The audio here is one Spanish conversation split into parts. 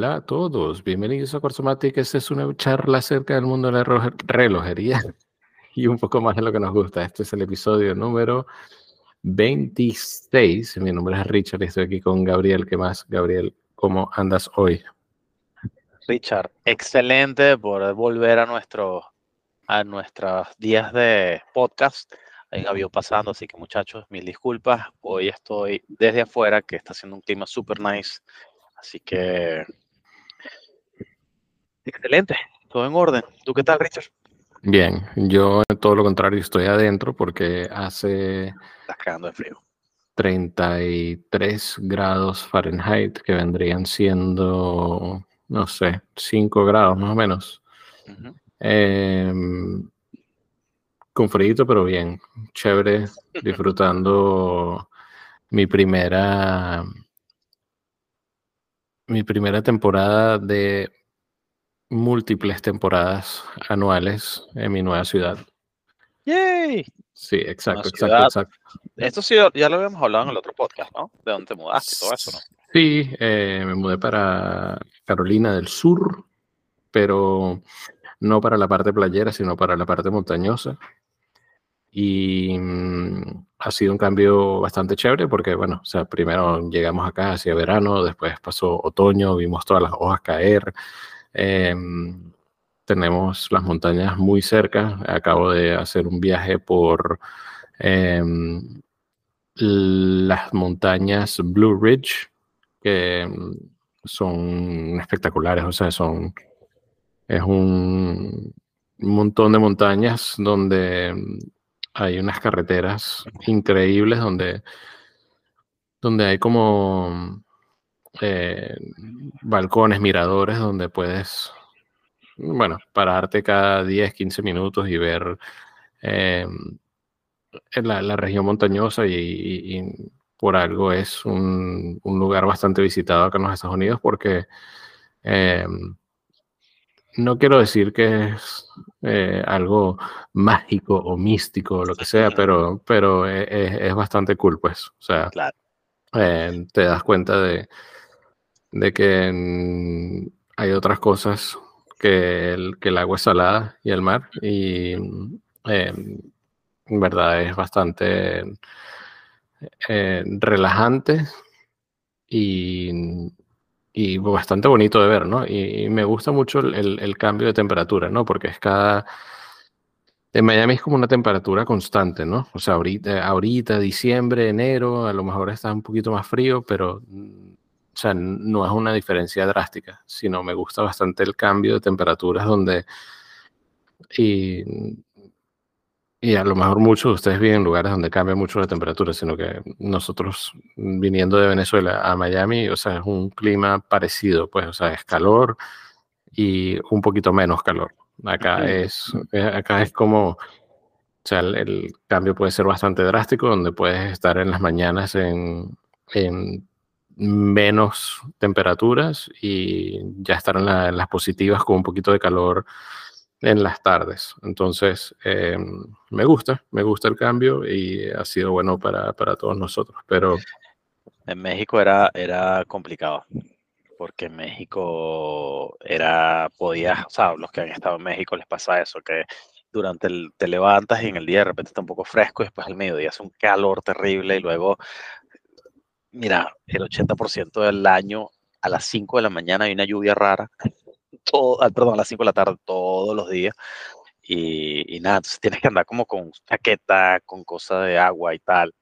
Hola, a todos. Bienvenidos a Corsomatic. Esta es una charla acerca del mundo de la relojería y un poco más de lo que nos gusta. Este es el episodio número 26. Mi nombre es Richard y estoy aquí con Gabriel. ¿Qué más? Gabriel, ¿cómo andas hoy? Richard, excelente por volver a, nuestro, a nuestros días de podcast. Ahí había pasando, así que muchachos, mil disculpas. Hoy estoy desde afuera, que está haciendo un clima super nice. Así que, excelente, todo en orden. ¿Tú qué tal, Richard? Bien, yo todo lo contrario estoy adentro porque hace... Estás cagando de frío. 33 grados Fahrenheit, que vendrían siendo, no sé, 5 grados más o menos. Em, con frío, pero bien, chévere, disfrutando mi primera mi primera temporada de múltiples temporadas anuales en mi nueva ciudad. ¡Yay! Sí, exacto, exacto, exacto. Esto sí, ya lo habíamos hablado en el otro podcast, ¿no? De dónde te mudaste, todo eso, ¿no? Sí, eh, me mudé para Carolina del Sur, pero no para la parte playera, sino para la parte montañosa y mm, ha sido un cambio bastante chévere porque, bueno, o sea, primero llegamos acá hacia verano, después pasó otoño, vimos todas las hojas caer, em, tenemos las montañas muy cerca, acabo de hacer un viaje por em, las montañas Blue Ridge, que mm, son espectaculares, o sea, son, es un montón de montañas donde hay unas carreteras increíbles donde, donde hay como eh, balcones, miradores, donde puedes, bueno, pararte cada 10, 15 minutos y ver eh, la, región montañosa y, por algo es un, lugar bastante visitado acá en los Estados Unidos porque eh, no quiero decir que es eh, algo mágico o místico o lo que sea, pero, pero e, es, bastante cool, pues. O sea, eh, te das cuenta de, de que hay otras cosas que el, que el agua es salada y el mar, y eh, en verdad es bastante relajante y y bastante bonito de ver, ¿no? Y, me gusta mucho el, cambio de temperatura, ¿no? Porque es cada... En Miami es como una temperatura constante, ¿no? O sea, ahorita, ahorita, diciembre, enero, a lo mejor está un poquito más frío, pero, sea, no es una diferencia drástica, sino me gusta bastante el cambio de temperaturas donde... Y y a lo mejor muchos de ustedes viven en lugares donde cambia mucho la temperatura, sino que nosotros viniendo de Venezuela a Miami, o sea, es un clima parecido, pues, o sea, es calor y un poquito menos calor. Acá es, eh, acá es como, o sea, el, cambio puede ser bastante drástico, donde puedes estar en las mañanas en, en menos temperaturas y ya estar en, en las positivas con un poquito de calor en las tardes. Entonces, eh, me gusta, me gusta el cambio y ha sido bueno para, para, todos nosotros. Pero en México era, era complicado, porque en México era, podías, o sea, los que han estado en México les pasa eso, que durante el, te levantas y en el día de repente está un poco fresco y después al mediodía hace un calor terrible y luego, mira, el 80% del año a las 5 de la mañana hay una lluvia rara todo, ah, perdón, a las 5 de la tarde todos los días. Y, nada, entonces tienes que andar como con chaqueta, con cosas de agua y tal.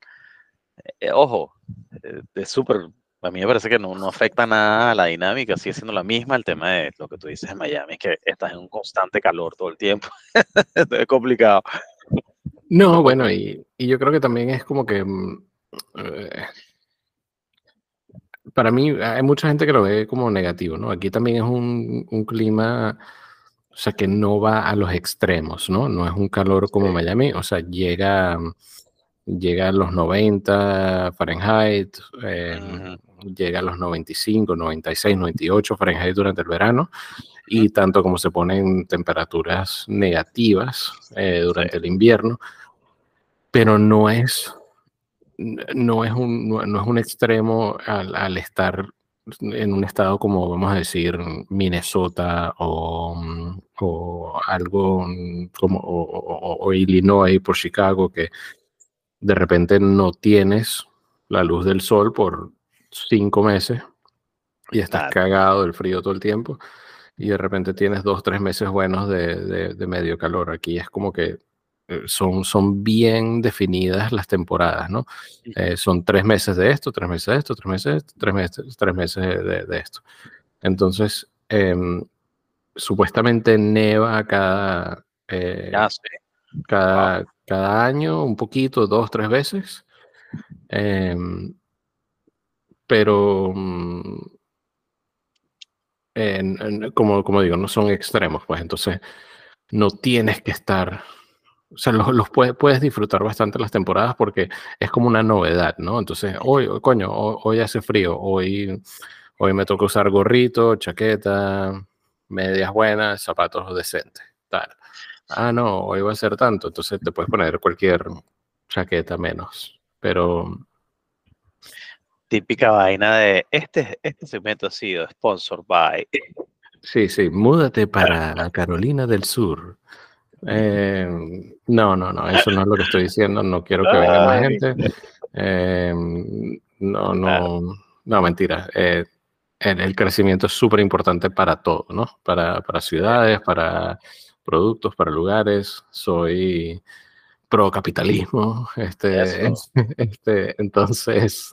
Eh, eh, ojo, eh, es súper, a mí me parece que no, no afecta nada a la dinámica, sigue siendo la misma. El tema de lo que tú dices en Miami, es que estás en un constante calor todo el tiempo. es complicado. No, bueno, y, y, yo creo que también es como que mm, para mí hay mucha gente que lo ve como negativo, ¿no? Aquí también es un, un, clima, o sea, que no va a los extremos, ¿no? No es un calor como Miami, o sea, llega, llega a los 90 Fahrenheit, em, llega a los 95, 96, 98 Fahrenheit durante el verano, y tanto como se ponen temperaturas negativas eh, durante el invierno, pero no es no es un, no, es un extremo al, estar en un estado como, vamos a decir, Minnesota o, mm, o algo mm, como o, Illinois por Chicago, que de repente no tienes la luz del sol por cinco meses y estás cagado del frío todo el tiempo y de repente tienes dos, tres meses buenos de, de medio calor. Aquí es como que son, son bien definidas las temporadas, ¿no? Eh, son tres meses de esto, tres meses de esto, tres meses de esto, tres meses, tres meses de, esto. Entonces, em, supuestamente neva cada, eh, cada, cada año, un poquito, dos, tres veces. Em, pero, mm, como, como digo, no son extremos, pues entonces no tienes que estar o sea, los, puedes, disfrutar bastante las temporadas porque es como una novedad, ¿no? Entonces, hoy, coño, hoy, hace frío, hoy, hoy me toca usar gorrito, chaqueta, medias buenas, zapatos decentes, tal. Ah, no, hoy va a ser tanto, entonces te puedes poner cualquier chaqueta menos, pero... Típica vaina de, este, este segmento ha sido sponsored by... Sí, sí, múdate para Carolina del Sur eh, no, no, no, eso no es lo que estoy diciendo. No quiero que venga más gente. Eh, no, no, no, mentira. Eh, el, crecimiento es súper importante para todo, ¿no? Para, para, ciudades, para productos, para lugares. Soy pro capitalismo. Este, este, entonces,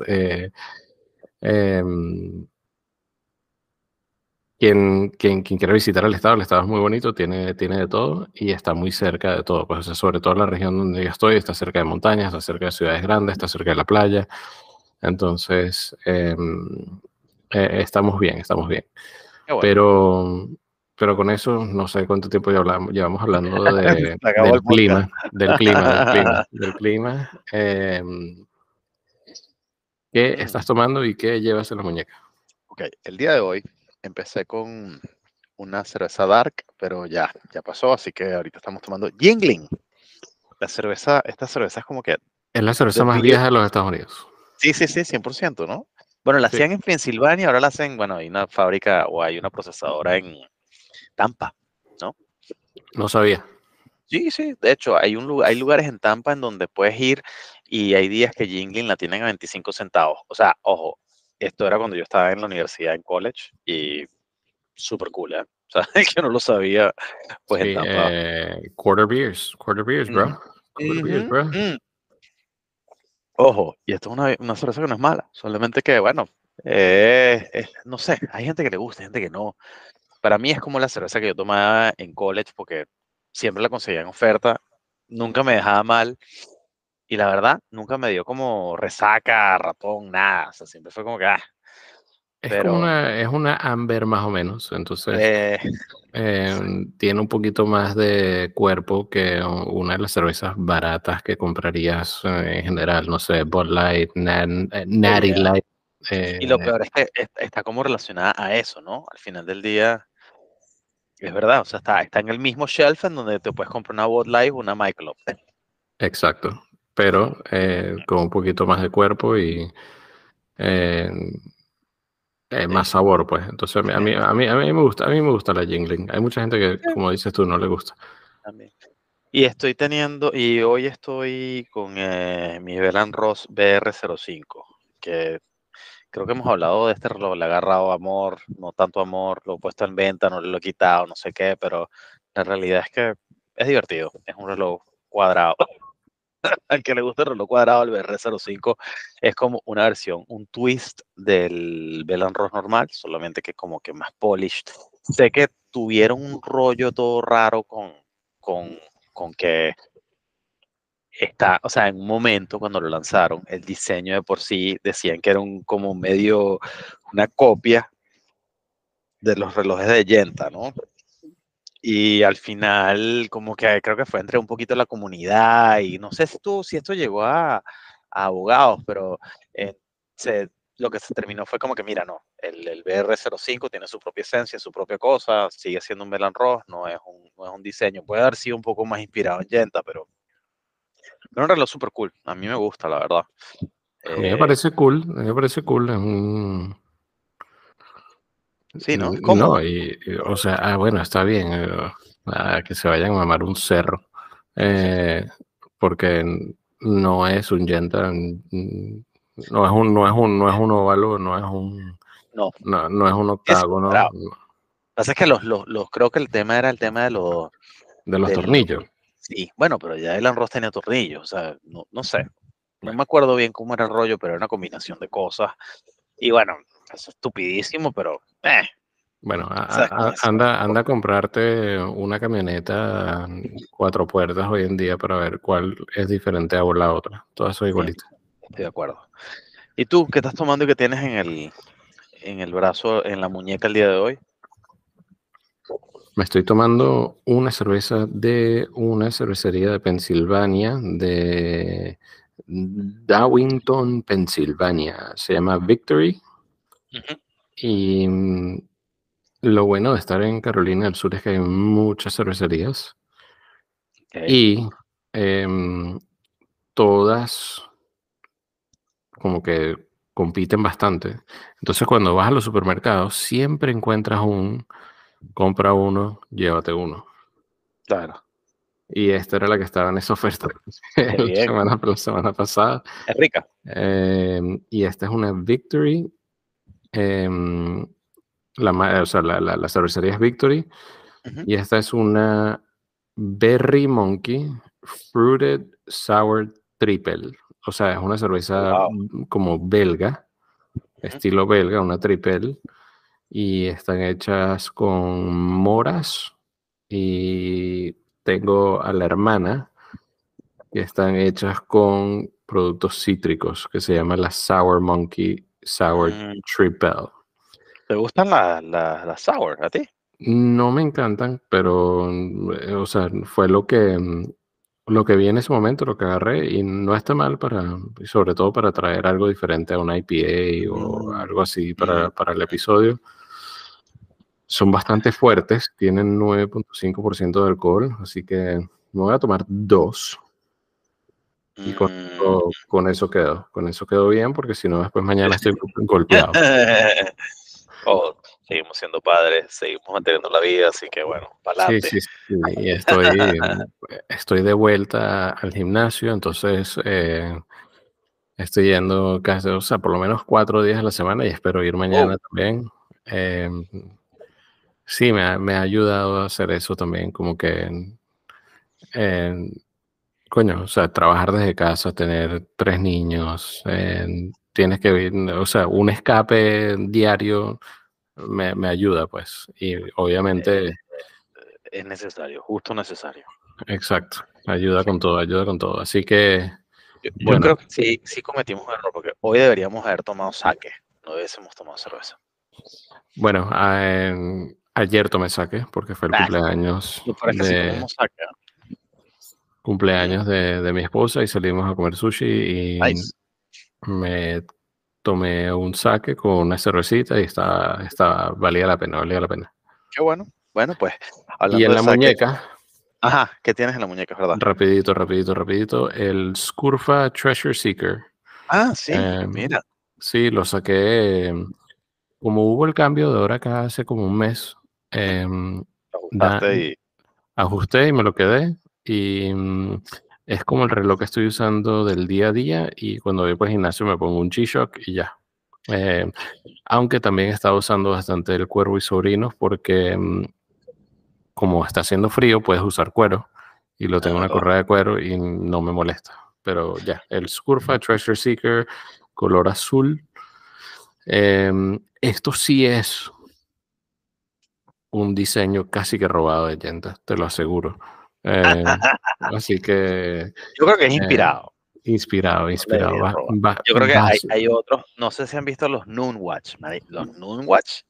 em, quien, quien, quien, quiera visitar el estado, el estado es muy bonito, tiene, tiene de todo y está muy cerca de todo. Pues sobre todo la región donde yo estoy, está cerca de montañas, está cerca de ciudades grandes, está cerca de la playa. Entonces, em, eh, estamos bien, estamos bien. Pero, pero con eso, no sé cuánto tiempo ya hablamos, llevamos hablando de, del, clima, del, clima, del clima, del clima, em, ¿Qué estás tomando y qué llevas en la muñeca? Ok, el día de hoy empecé con una cerveza dark, pero ya, ya pasó, así que ahorita estamos tomando Jingling. La cerveza, esta cerveza es como que... Es la cerveza más vieja de los Estados Unidos. Sí, sí, sí, 100%, ¿no? Bueno, la hacían en Pensilvania, ahora la hacen, bueno, hay una fábrica o hay una procesadora en Tampa, ¿no? No sabía. Sí, sí, de hecho, hay, un, hay lugares en Tampa en donde puedes ir y hay días que Jingling la tienen a 25 centavos. O sea, ojo, esto era cuando yo estaba en la universidad, en college, y súper cool, ¿eh? O sea, que no lo sabía, pues sí, eh, quarter beers, quarter beers, bro. Quarter beers, bro. Mm. Ojo, y esto es una, una, cerveza que no es mala, solamente que, bueno, eh, no sé, hay gente que le gusta, hay gente que no. Para mí es como la cerveza que yo tomaba en college porque siempre la conseguía en oferta, nunca me dejaba mal y la verdad, nunca me dio como resaca, ratón, nada. O sea, siempre fue como que, ah. Es, como una, es una amber más o menos, entonces eh, em, tiene un poquito más de cuerpo que una de las cervezas baratas que comprarías eh, en general, no sé, Bud Light, eh, Natty Light. y lo peor es que está como relacionada a eso, ¿no? Al final del día, es verdad, o sea, está, está en el mismo shelf en donde te puedes comprar una Bud Light o una Michelob. Exacto pero eh, con un poquito más de cuerpo y eh, eh, más sabor, pues. Entonces a mí, a mí, a mí, me gusta, a mí me gusta la jingling. Hay mucha gente que, como dices tú, no le gusta. Y estoy teniendo, y hoy estoy con mi Velan Ross BR05, que creo que hemos hablado de este reloj, le he agarrado amor, no tanto amor, lo he puesto en venta, no lo he quitado, no sé qué, pero la realidad es que es divertido, es un reloj cuadrado. al que le gusta el reloj cuadrado, el BR05 es como una versión, un twist del Bell Ross normal, solamente que como que más polished. Sé que tuvieron un rollo todo raro con, con, con que está, o sea, en un momento cuando lo lanzaron, el diseño de por sí decían que era un como medio una copia de los relojes de Yenta, ¿no? Y al final como que creo que fue entre un poquito la comunidad y no sé si, tú, si esto llegó a, abogados, pero eh, lo que se terminó fue como que, mira, no, el, el, BR05 tiene su propia esencia, su propia cosa, sigue siendo un Melan Ross, no es un, no es un diseño, puede haber sido un poco más inspirado en Yenta, pero, pero un reloj súper cool, a mí me gusta, la verdad. A mí me eh, parece cool, a mí me parece cool, es un Sí, ¿no? No, y, o sea, ah, bueno, está bien, eh, que se vayan a mamar un cerro, eh, porque no es un Yenta, no es un, no es un, no es un óvalo, no es un, no, no, es un octágono. Lo que pasa es que los, los, creo que el tema era el tema de los, de los tornillos. Sí, bueno, pero ya el arroz tenía tornillos, o sea, no, no sé. No me acuerdo bien cómo era el rollo, pero era una combinación de cosas. Y bueno, es estupidísimo, pero eh. Bueno, anda, anda a comprarte una camioneta cuatro puertas hoy en día para ver cuál es diferente a la otra. Todas son igualitas. Estoy de acuerdo. ¿Y tú qué estás tomando y qué tienes en el, en el brazo, en la muñeca el día de hoy? Me estoy tomando una cerveza de una cervecería de Pensilvania, de Dawington, Pensilvania. Se llama Victory. Y mm, lo bueno de estar en Carolina del Sur es que hay muchas cervecerías. Y em, todas como que compiten bastante. Entonces cuando vas a los supermercados siempre encuentras un compra uno, llévate uno. Claro. Y esta era la que estaba en esa oferta la semana, la semana pasada. Es rica. Em, y esta es una Victory. Em, la, o sea, la, la, cervecería es Victory. Y esta es una Berry Monkey Fruited Sour Triple. O sea, es una cerveza como belga, estilo belga, una triple y están hechas con moras y tengo a la hermana que están hechas con productos cítricos que se llama la Sour Monkey Sour mm. Triple. ¿Te gustan las la, sour a ti? No me encantan, pero eh, o sea, fue lo que lo que vi en ese momento, lo que agarré, y no está mal para, sobre todo para traer algo diferente a una IPA o mm. algo así para, para el episodio son bastante fuertes, tienen 9.5% de alcohol, así que me voy a tomar dos. Y con, mm. con, eso quedo, con eso quedo bien, porque si no, después mañana estoy golpeado. oh, seguimos siendo padres, seguimos manteniendo la vida, así que bueno, para Sí, sí, sí, y estoy, estoy de vuelta al gimnasio, entonces eh, estoy yendo casi, o sea, por lo menos cuatro días a la semana y espero ir mañana oh. también. Eh, Sí, me ha, me ha ayudado a hacer eso también, como que, coño, o sea, trabajar desde casa, tener tres niños, tienes que, o sea, un escape diario me, me ayuda, pues, y obviamente... Eh, es necesario, justo necesario. Exacto, ayuda con todo, ayuda con todo. Así que... Yo, creo que sí, sí cometimos un error, porque hoy deberíamos haber tomado saque, no hubiésemos tomado cerveza. Bueno, en Ayer tomé saque porque fue el cumpleaños. De, cumpleaños de, mi esposa y salimos a comer sushi y me tomé un saque con una cervecita y estaba, estaba, valía la pena, valía la pena. Qué bueno. Bueno, pues. Y en la muñeca. Ajá, ¿qué tienes en la muñeca, verdad? Rapidito, rapidito, rapidito. El Scurfa Treasure Seeker. Ah, sí, em, mira. Sí, lo saqué. Como hubo el cambio de hora acá hace como un mes, Em, ajusté y me lo quedé. Y mm, es como el reloj que estoy usando del día a día. Y cuando voy por el gimnasio me pongo un G-Shock y ya. Em, aunque también he estado usando bastante el cuervo y sobrinos porque mm, como está haciendo frío puedes usar cuero y lo tengo en una correa de cuero y no me molesta. Pero ya, el Scurfa Treasure Seeker color azul. Em, esto sí es un diseño casi que robado de Yenta, te lo aseguro. Eh, así que... Yo creo que es eh, inspirado. inspirado, inspirado. Yo creo que hay, hay, otros, no sé si han visto los Noonwatch. Los Noonwatch,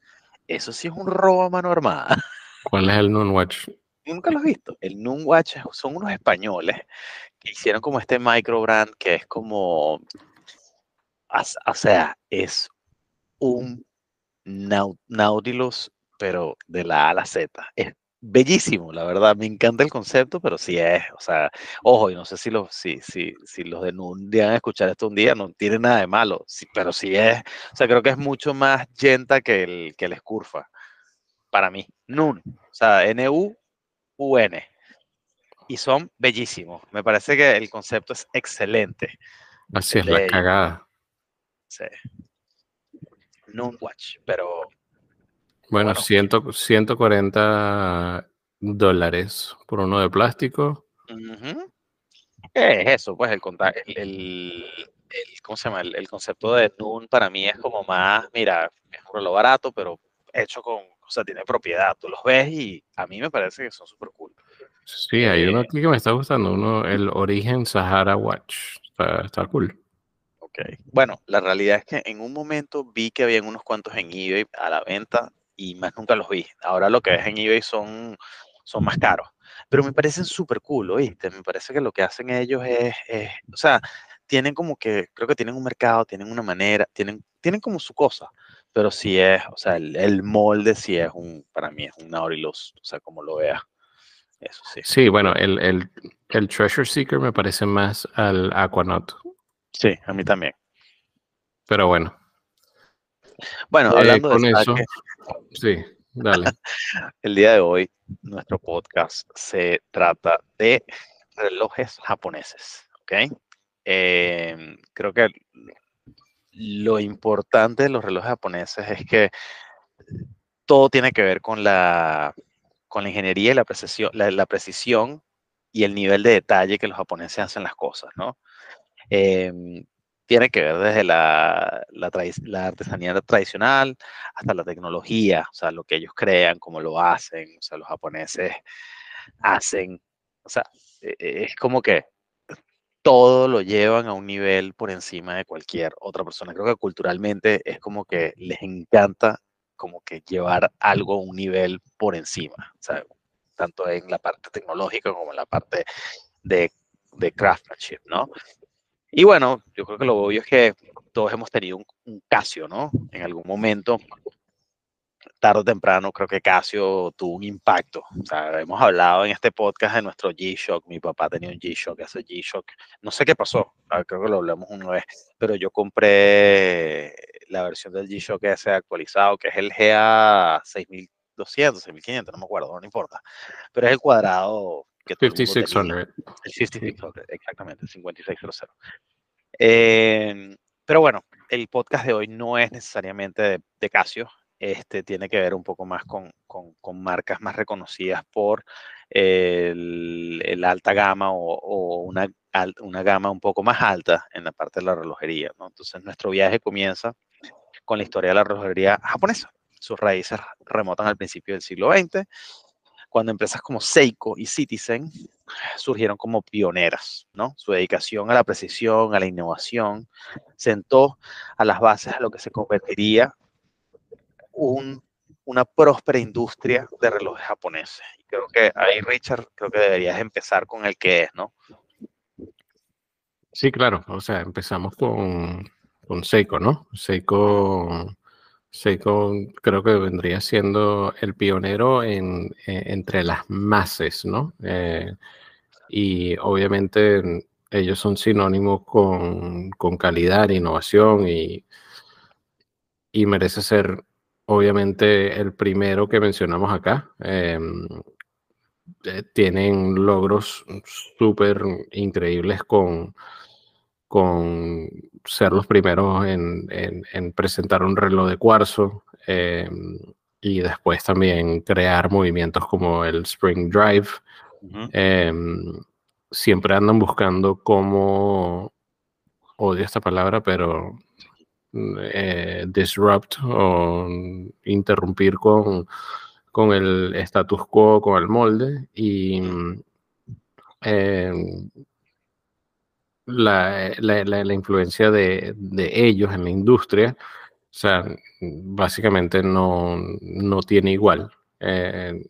eso sí es un robo a mano armada. ¿Cuál es el Noonwatch? Nunca lo has visto. El Noonwatch son unos españoles que hicieron como este microbrand que es como, o sea, es un Nautilus pero de la A a la Z. Es bellísimo, la verdad. Me encanta el concepto, pero sí es, o sea, ojo, y no sé si los, si, si, si los de un día a escuchar esto un día, no tiene nada de malo, sí, pero sí es, o sea, creo que es mucho más yenta que el, que el escurfa. para mí. Nun. O sea, N-U-U-N. Y son bellísimos. Me parece que el concepto es excelente. Así es, la cagada. Sí. Noon Watch, pero. Bueno, bueno. 140 dólares por uno de plástico. ¿Qué es eso? Pues el, el, el, ¿cómo se llama? El, concepto de Noon para mí es como más, mira, es un reloj barato, pero hecho con, o sea, tiene propiedad. Tú los ves y a mí me parece que son súper cool. Sí, hay uno eh, aquí que me está gustando, uno, el Origen Sahara Watch. Está, cool. Ok. Bueno, la realidad es que en un momento vi que habían unos cuantos en eBay a la venta y más nunca los vi. Ahora lo que ves en eBay son, son más caros. Pero me parecen súper cool, ¿oíste? Me parece que lo que hacen ellos es, es, o sea, tienen como que, creo que tienen un mercado, tienen una manera, tienen, tienen como su cosa pero sí es, o sea, el, molde sí es un, para mí es un Nautilus, o sea, como lo vea. Eso sí. Sí, bueno, el, el, el Treasure Seeker me parece más al Aquanaut. Sí, a mí también. Pero bueno. Bueno, eh, hablando con de eso, sí, dale. el día de hoy, nuestro podcast se trata de relojes japoneses, ¿ok? Eh, creo que lo importante de los relojes japoneses es que todo tiene que ver con la, con la ingeniería y la precisión, la, precisión y el nivel de detalle que los japoneses hacen las cosas, ¿no? Em, tiene que ver desde la, la, artesanía tradicional hasta la tecnología, o sea, lo que ellos crean, cómo lo hacen, o sea, los japoneses hacen, o sea, e, e, es como que todo lo llevan a un nivel por encima de cualquier otra persona. Creo que culturalmente es como que les encanta como que llevar algo a un nivel por encima, sea, tanto en la parte tecnológica como en la parte de craftsmanship, ¿no? Y bueno, yo creo que lo obvio es que todos hemos tenido un, un Casio, ¿no? En algún momento tarde o temprano creo que Casio tuvo un impacto. O sea, hemos hablado en este podcast de nuestro G-Shock. Mi papá tenía un G-Shock, ese G-Shock. No sé qué pasó, ah, creo que lo hablamos una vez, pero yo compré la versión del G-Shock ese actualizado, que es el GA 6200, 6500, no me acuerdo, no importa. Pero es el cuadrado que 5600. El 5600, exactamente, 5600. Eh, pero bueno, el podcast de hoy no es necesariamente de, de Casio, este, tiene que ver un poco más con, con, marcas más reconocidas por el, alta gama o, una, una, gama un poco más alta en la parte de la relojería. ¿no? Entonces nuestro viaje comienza con la historia de la relojería japonesa. Sus raíces remotan al principio del siglo XX, cuando empresas como Seiko y Citizen surgieron como pioneras. ¿no? Su dedicación a la precisión, a la innovación, sentó a las bases de lo que se convertiría una próspera industria de relojes japoneses. Y creo que ahí, Richard, creo que deberías empezar con el que es, ¿no? Sí, claro. O sea, empezamos con, con Seiko, ¿no? Seiko, Seiko creo que vendría siendo el pionero en, entre las masas, ¿no? Eh, y obviamente ellos son sinónimos con, con calidad, innovación y, y merece ser obviamente el primero que mencionamos acá. Em, eh, tienen logros súper increíbles con, con ser los primeros en, presentar un reloj de cuarzo em, y después también crear movimientos como el Spring Drive. Em, siempre andan buscando cómo, odio esta palabra, pero eh, disrupt o interrumpir con, con el status quo, con el molde y eh, la, la, influencia de, de, ellos en la industria, o sea, básicamente no, no tiene igual. Eh,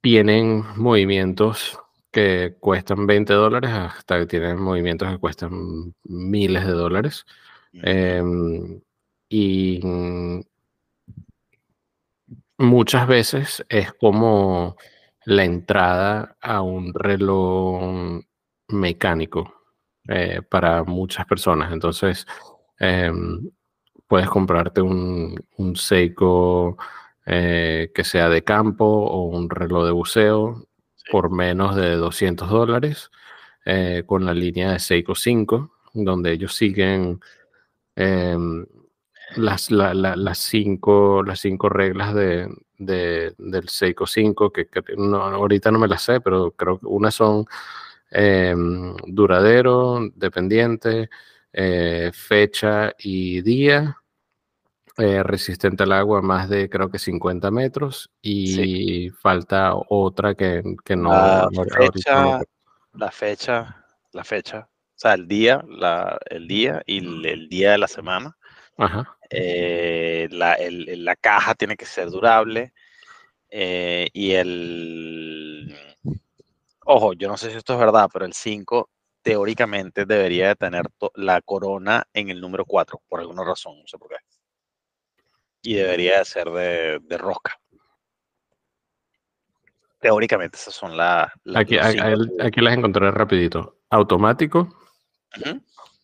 tienen movimientos que cuestan 20 dólares hasta que tienen movimientos que cuestan miles de dólares. Em, y muchas veces es como la entrada a un reloj mecánico eh, para muchas personas. Entonces, em, puedes comprarte un, un Seiko eh, que sea de campo o un reloj de buceo por menos de 200 dólares eh, con la línea de Seiko 5, donde ellos siguen em, las, las, cinco, las cinco reglas de, del Seiko 5, que, ahorita no me las sé, pero creo que unas son em, duradero, dependiente, eh, fecha y día, eh, resistente al agua más de creo que 50 metros y falta otra que, no... La fecha, la fecha, la fecha, o sea, el día, la, el día y el, día de la semana. Eh, la, la, caja tiene que ser durable eh, y el... Ojo, yo no sé si esto es verdad, pero el 5 teóricamente debería de tener la corona en el número 4, por alguna razón, no sé por qué. Y debería de ser de, rosca. Teóricamente esas son las... aquí, aquí, las encontré rapidito. Automático,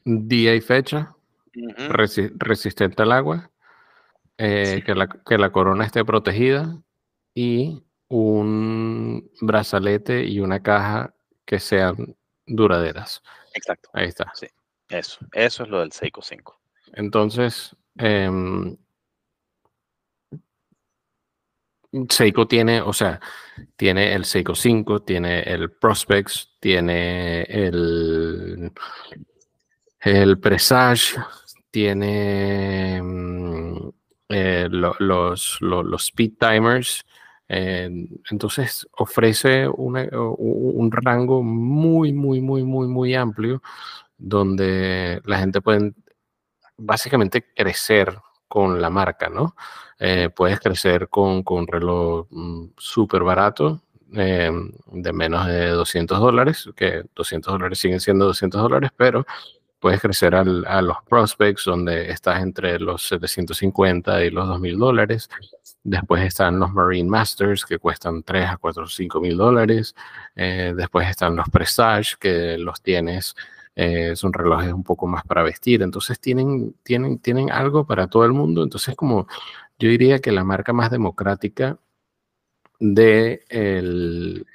día y fecha, resistente al agua, eh, que, la, que la corona esté protegida. Y un brazalete y una caja que sean duraderas. Exacto. Ahí está. Sí, eso, eso es lo del Seiko 5. Entonces, eh, Seiko tiene, o sea, tiene el Seiko 5, tiene el Prospects, tiene el, el Presage, tiene mm, eh, los, los, Speed Timers. Eh, entonces ofrece un rango muy, muy, muy, muy, muy amplio donde la gente puede básicamente crecer con la marca, ¿no? Eh, puedes crecer con, con un reloj mm, súper barato, eh, de menos de 200 dólares, que 200 dólares siguen siendo 200 dólares, pero puedes crecer a los prospects donde estás entre los 750 y los 2000 dólares. Después están los Marine Masters que cuestan 3 a 4 o 5 mil dólares. Eh, después están los Presage que los tienes son relojes un poco más para vestir, entonces tienen, tienen, tienen algo para todo el mundo, entonces como yo diría que la marca más democrática de el,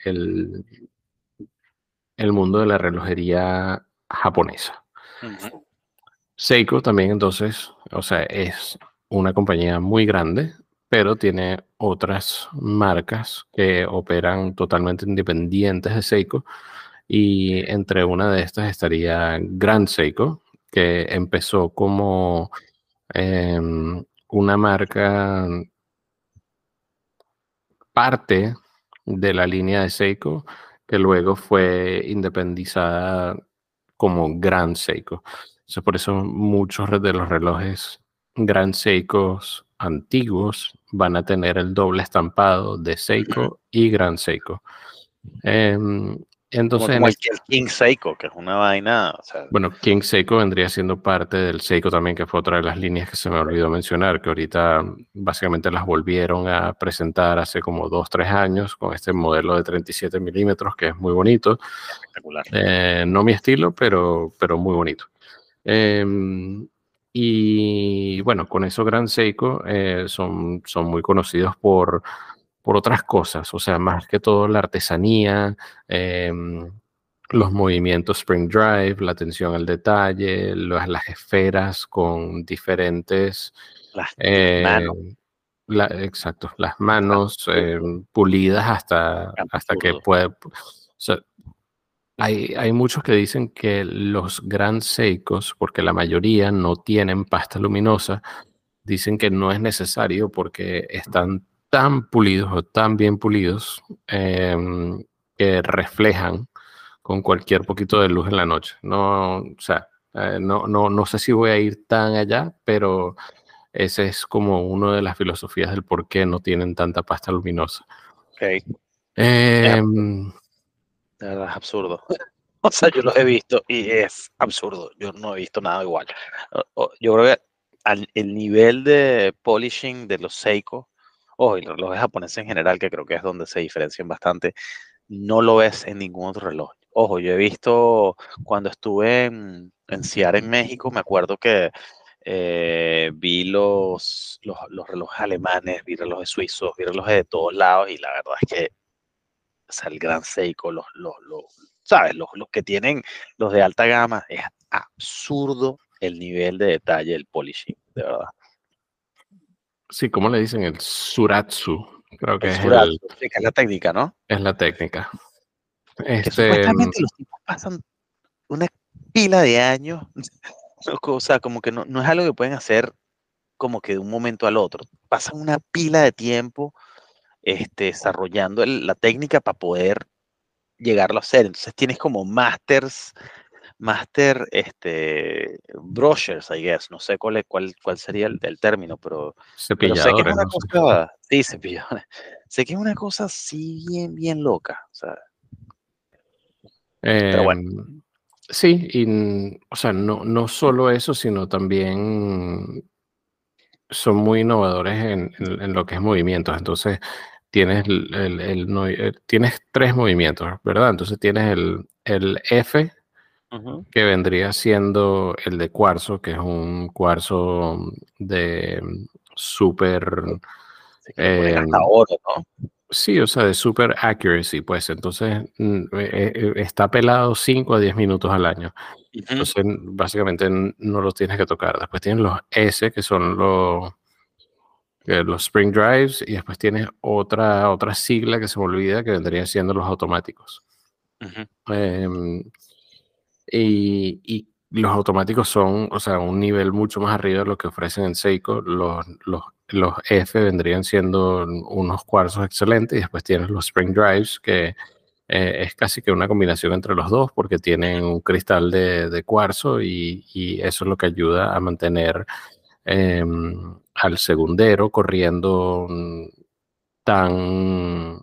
el, mundo de la relojería japonesa. Seiko también entonces, o sea, es una compañía muy grande, pero tiene otras marcas que operan totalmente independientes de Seiko. Y entre una de estas estaría Grand Seiko, que empezó como em, una marca parte de la línea de Seiko que luego fue independizada como Grand Seiko. por eso muchos de los relojes Grand Seikos antiguos van a tener el doble estampado de Seiko y Grand Seiko. Em, entonces, como, el King Seiko, que es una vaina. bueno, King Seiko vendría siendo parte del Seiko también, que fue otra de las líneas que se me olvidó mencionar, que ahorita básicamente las volvieron a presentar hace como dos, tres años con este modelo de 37 milímetros, que es muy bonito. Espectacular. Eh, no mi estilo, pero, pero muy bonito. Em, y bueno, con eso Gran Seiko eh, son, son muy conocidos por por otras cosas, o sea, más que todo la artesanía, em, los movimientos Spring Drive, la atención al detalle, las, esferas con diferentes... Las manos. exacto, las manos em, pulidas hasta, hasta que puede... hay, hay, muchos que dicen que los Grand Seikos, porque la mayoría no tienen pasta luminosa, dicen que no es necesario porque están tan pulidos o tan bien pulidos em, que reflejan con cualquier poquito de luz en la noche. No, o sea, eh, no, no, no sé si voy a ir tan allá, pero ese es como una de las filosofías del por qué no tienen tanta pasta luminosa. Ok. Em, de verdad es absurdo. O sea, yo lo he visto y es absurdo. Yo no he visto nada igual. Yo creo que el nivel de polishing de los Seiko ojo, y los relojes japoneses en general, que creo que es donde se diferencian bastante, no lo ves en ningún otro reloj. Ojo, yo he visto cuando estuve en, en en México, me acuerdo que eh, vi los, los, relojes alemanes, vi relojes suizos, vi relojes de todos lados y la verdad es que o el Gran Seiko, los, los, los ¿sabes? Los, los que tienen los de alta gama, es absurdo el nivel de detalle del polishing, de verdad. Sí, ¿cómo le dicen? El suratsu. Creo que, es, la técnica, ¿no? Es la técnica. Este, supuestamente los tipos pasan una pila de años o sea, como que no, no es algo que pueden hacer como que de un momento al otro. Pasan una pila de tiempo este, desarrollando la técnica para poder llegarlo a hacer. Entonces tienes como masters, master, este, brochures, I guess. No sé cuál, cuál, cuál sería el, término, pero, pero, sé que es una cosa, sí, cepilladores. Sé que es una cosa así bien, bien loca. O sea, pero bueno. Em, Sí, y, o sea, no, no solo eso, sino también son muy innovadores en, lo que es movimientos. Entonces, tienes, el, eh, tienes tres movimientos, ¿verdad? Entonces, tienes el, el F, que vendría siendo el de cuarzo, que es un cuarzo de súper... Eh, oro, ¿no? Sí, o sea, de super accuracy, pues entonces mm, eh, eh, está pelado 5 a 10 minutos al año. Entonces, básicamente no lo tienes que tocar. Después tienes los S, que son los, los Spring Drives, y después tienes otra, otra sigla que se me olvida, que vendría siendo los automáticos. Em, y, y, los automáticos son, o sea, un nivel mucho más arriba de lo que ofrecen en Seiko. Los, los los F vendrían siendo unos cuarzos excelentes y después tienes los Spring Drives, que eh, es casi que una combinación entre los dos porque tienen un cristal de, cuarzo y, eso es lo que ayuda a mantener em, al segundero corriendo tan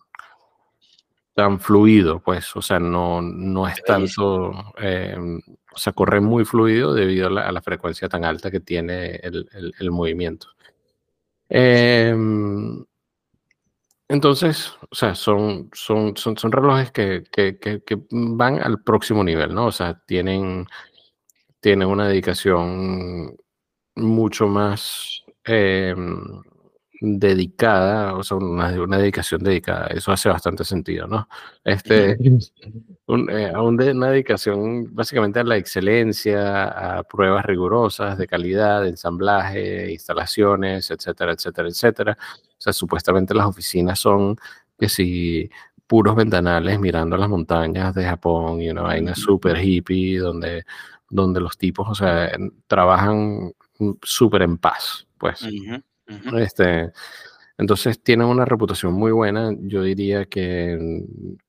tan fluido, pues, o sea, no, no es tanto, em, o sea, corre muy fluido debido a la, frecuencia tan alta que tiene el movimiento. Em, entonces, o sea, son, son, son, son relojes que, que, que, van al próximo nivel, ¿no? O sea, tienen, tienen una dedicación mucho más em, dedicada, o sea, una, una, dedicación dedicada. Eso hace bastante sentido, ¿no? Este, un, eh, una dedicación básicamente a la excelencia, a pruebas rigurosas de calidad, de ensamblaje, instalaciones, etcétera, etcétera, etcétera. O sea, supuestamente las oficinas son que si puros ventanales mirando las montañas de Japón y una vaina súper hippie donde, donde los tipos, o sea, trabajan súper en paz, pues. Este, entonces tienen una reputación muy buena. Yo diría que,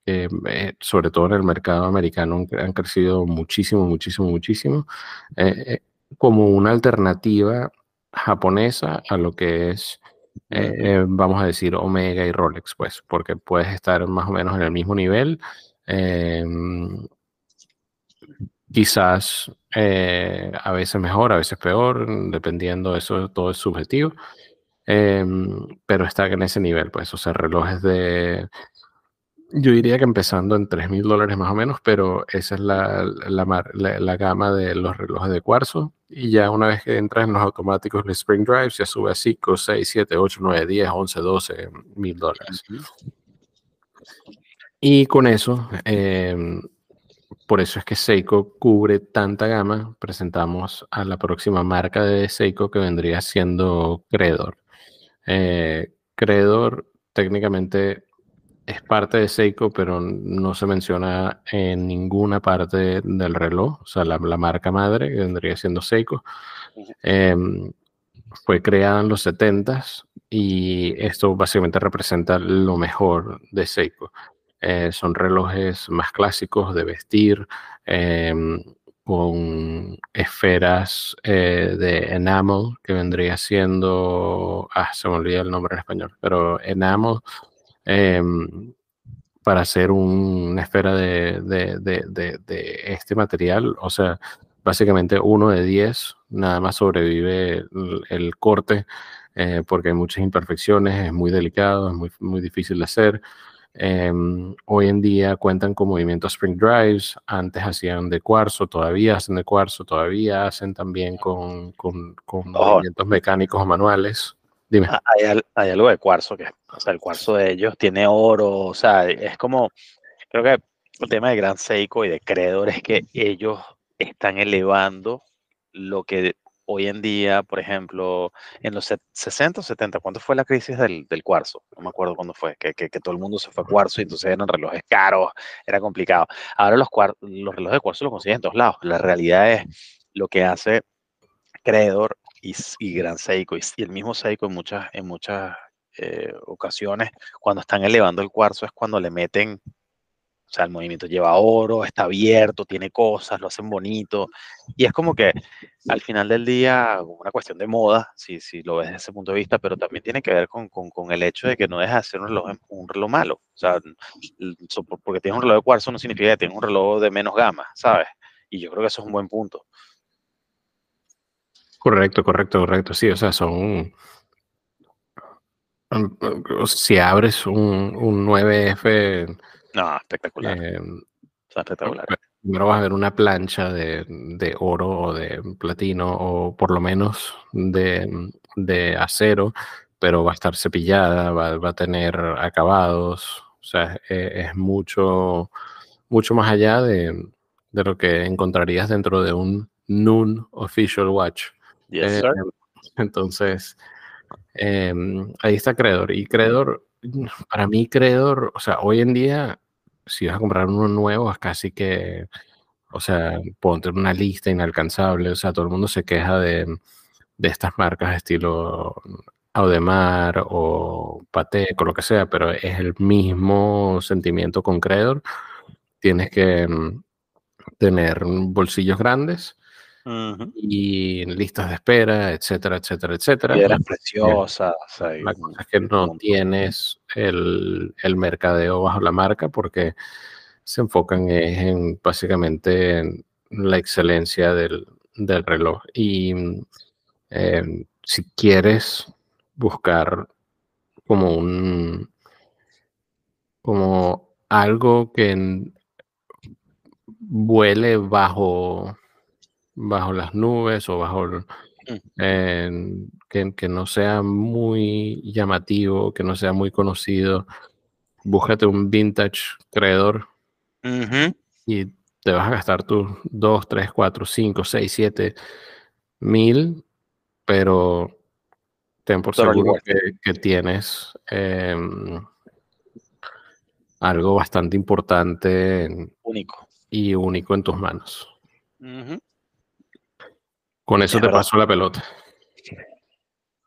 eh, sobre todo en el mercado americano han, crecido muchísimo, muchísimo, muchísimo, eh, eh, como una alternativa japonesa a lo que es, vamos a decir, Omega y Rolex, pues, porque puedes estar más o menos en el mismo nivel. Em, quizás a veces mejor, a veces peor, dependiendo, eso todo es subjetivo. Em, pero está en ese nivel, pues, o sea, relojes de, yo diría que empezando en 3 mil dólares más o menos, pero esa es la, la, gama de los relojes de cuarzo. Y ya una vez que entras en los automáticos de Spring Drive, ya sube a 5, 6, 7, 8, 9, 10, 11, 12 mil dólares. Y con eso, em, por eso es que Seiko cubre tanta gama. Presentamos a la próxima marca de Seiko que vendría siendo Credor. Eh, Credor técnicamente es parte de Seiko, pero no se menciona en ninguna parte del reloj. O sea, la, marca madre, que vendría siendo Seiko, em, fue creada en los 70s y esto básicamente representa lo mejor de Seiko. Eh, son relojes más clásicos de vestir, em, con esferas eh, de enamel, que vendría siendo, ah, se me olvida el nombre en español, pero enamel, em, para hacer una esfera de, este material, o sea, básicamente uno de 10, nada más sobrevive el, corte, eh, porque hay muchas imperfecciones, es muy delicado, es muy, muy difícil de hacer. Em, hoy en día cuentan con movimientos Spring Drives, antes hacían de cuarzo, todavía hacen de cuarzo, todavía hacen también con, con, con movimientos mecánicos o manuales. Dime. Ah, hay, hay, algo de cuarzo que, o sea, el cuarzo de ellos tiene oro, o sea, es como, creo que el tema de Gran Seiko y de Credor es que ellos están elevando lo que hoy en día, por ejemplo, en los 60 o 70, ¿cuánto fue la crisis del, del cuarzo? No me acuerdo cuándo fue, que, que, todo el mundo se fue a cuarzo y entonces eran relojes caros, era complicado. Ahora los, los relojes de cuarzo los consiguen en todos lados. La realidad es lo que hace Credor y, y Gran Seiko y, el mismo Seiko en muchas, en muchas eh, ocasiones, cuando están elevando el cuarzo es cuando le meten sea, el movimiento lleva oro, está abierto, tiene cosas, lo hacen bonito. Y es como que al final del día, una cuestión de moda, si, si lo ves desde ese punto de vista, pero también tiene que ver con, con, con el hecho de que no deja de ser un reloj, un reloj malo. O sea, porque tienes un reloj de cuarzo no significa que tienes un reloj de menos gama, ¿sabes? Y yo creo que eso es un buen punto. Correcto, correcto, correcto. Sí, o sea, son. Si abres un, un 9F no, espectacular. Em, espectacular. Primero vas a ver una plancha de, de, oro o de platino o por lo menos de, de acero, pero va a estar cepillada, va, va a tener acabados. O sea, es, es mucho, mucho más allá de, de, lo que encontrarías dentro de un Noon Official Watch. Yes, eh, entonces, eh, ahí está Credor. Y Credor, para mí, Credor, o sea, hoy en día si vas a comprar uno nuevo, es casi que, o sea, ponte una lista inalcanzable. O sea, todo el mundo se queja de, de estas marcas estilo Audemars o Patek o lo que sea, pero es el mismo sentimiento con Credor. Tienes que mm, tener bolsillos grandes y listas de espera, etcétera, etcétera, etcétera. Piedras preciosas. La cosa es que no tienes el, el, mercadeo bajo la marca porque se enfocan en básicamente en la excelencia del, del reloj. Y eh, si quieres buscar como un como algo que vuele bajo bajo las nubes o bajo mm. que, no sea muy llamativo, que no sea muy conocido. Búscate un vintage creador y te vas a gastar tus 2, 3, 4, 5, 6, 7 mil, pero ten por seguro que, tienes em, algo bastante importante único. y único en tus manos. Con eso te paso la pelota.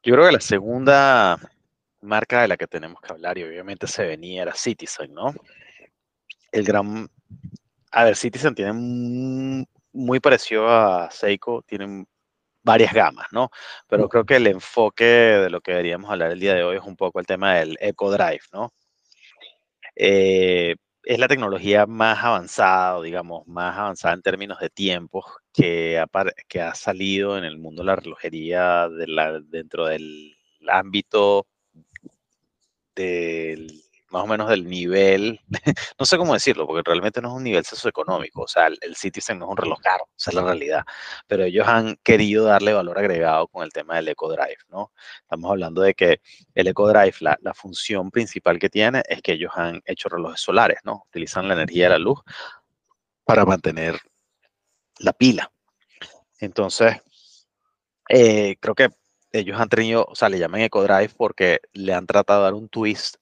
Yo creo que la segunda marca de la que tenemos que hablar, y obviamente se venía, era Citizen, ¿no? El gran. A ver, Citizen tiene muy parecido a Seiko, tienen varias gamas, ¿no? Pero creo que el enfoque de lo que deberíamos hablar el día de hoy es un poco el tema del Eco Drive, ¿no? Eh, es la tecnología más avanzada, digamos, más avanzada en términos de tiempos que ha, que ha salido en el mundo de la relojería de la, dentro del ámbito del más o menos del nivel, no sé cómo decirlo, porque realmente no es un nivel socioeconómico, o sea, el, Citizen no es un reloj caro, esa es la realidad, pero ellos han querido darle valor agregado con el tema del EcoDrive, ¿no? Estamos hablando de que el EcoDrive, la, la función principal que tiene es que ellos han hecho relojes solares, ¿no? Utilizan la energía de la luz para mantener la pila. Entonces, eh, creo que ellos han tenido, o sea, le llaman EcoDrive porque le han tratado de dar un twist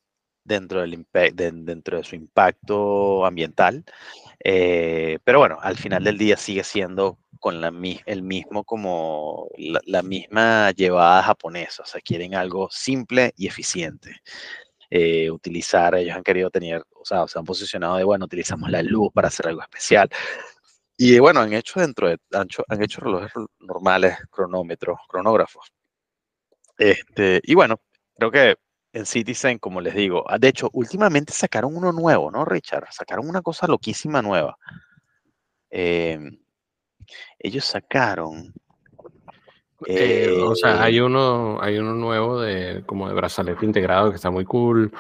dentro, del dentro de su impacto ambiental. Eh, pero bueno, al final del día sigue siendo con la, el mismo como la, misma llevada japonesa, o sea, quieren algo simple y eficiente. Eh, utilizar, ellos han querido tener, o sea, se han posicionado de, bueno, utilizamos la luz para hacer algo especial. Y bueno, han hecho dentro de, han hecho, han hecho relojes normales, cronómetros, cronógrafos. Este, y bueno, creo que en Citizen, como les digo. Ah, de hecho, últimamente sacaron uno nuevo, ¿no, Richard? Sacaron una cosa loquísima nueva. Em, ellos sacaron. Eh, o sea, hay uno, hay uno nuevo de como de brazalete integrado que está muy cool.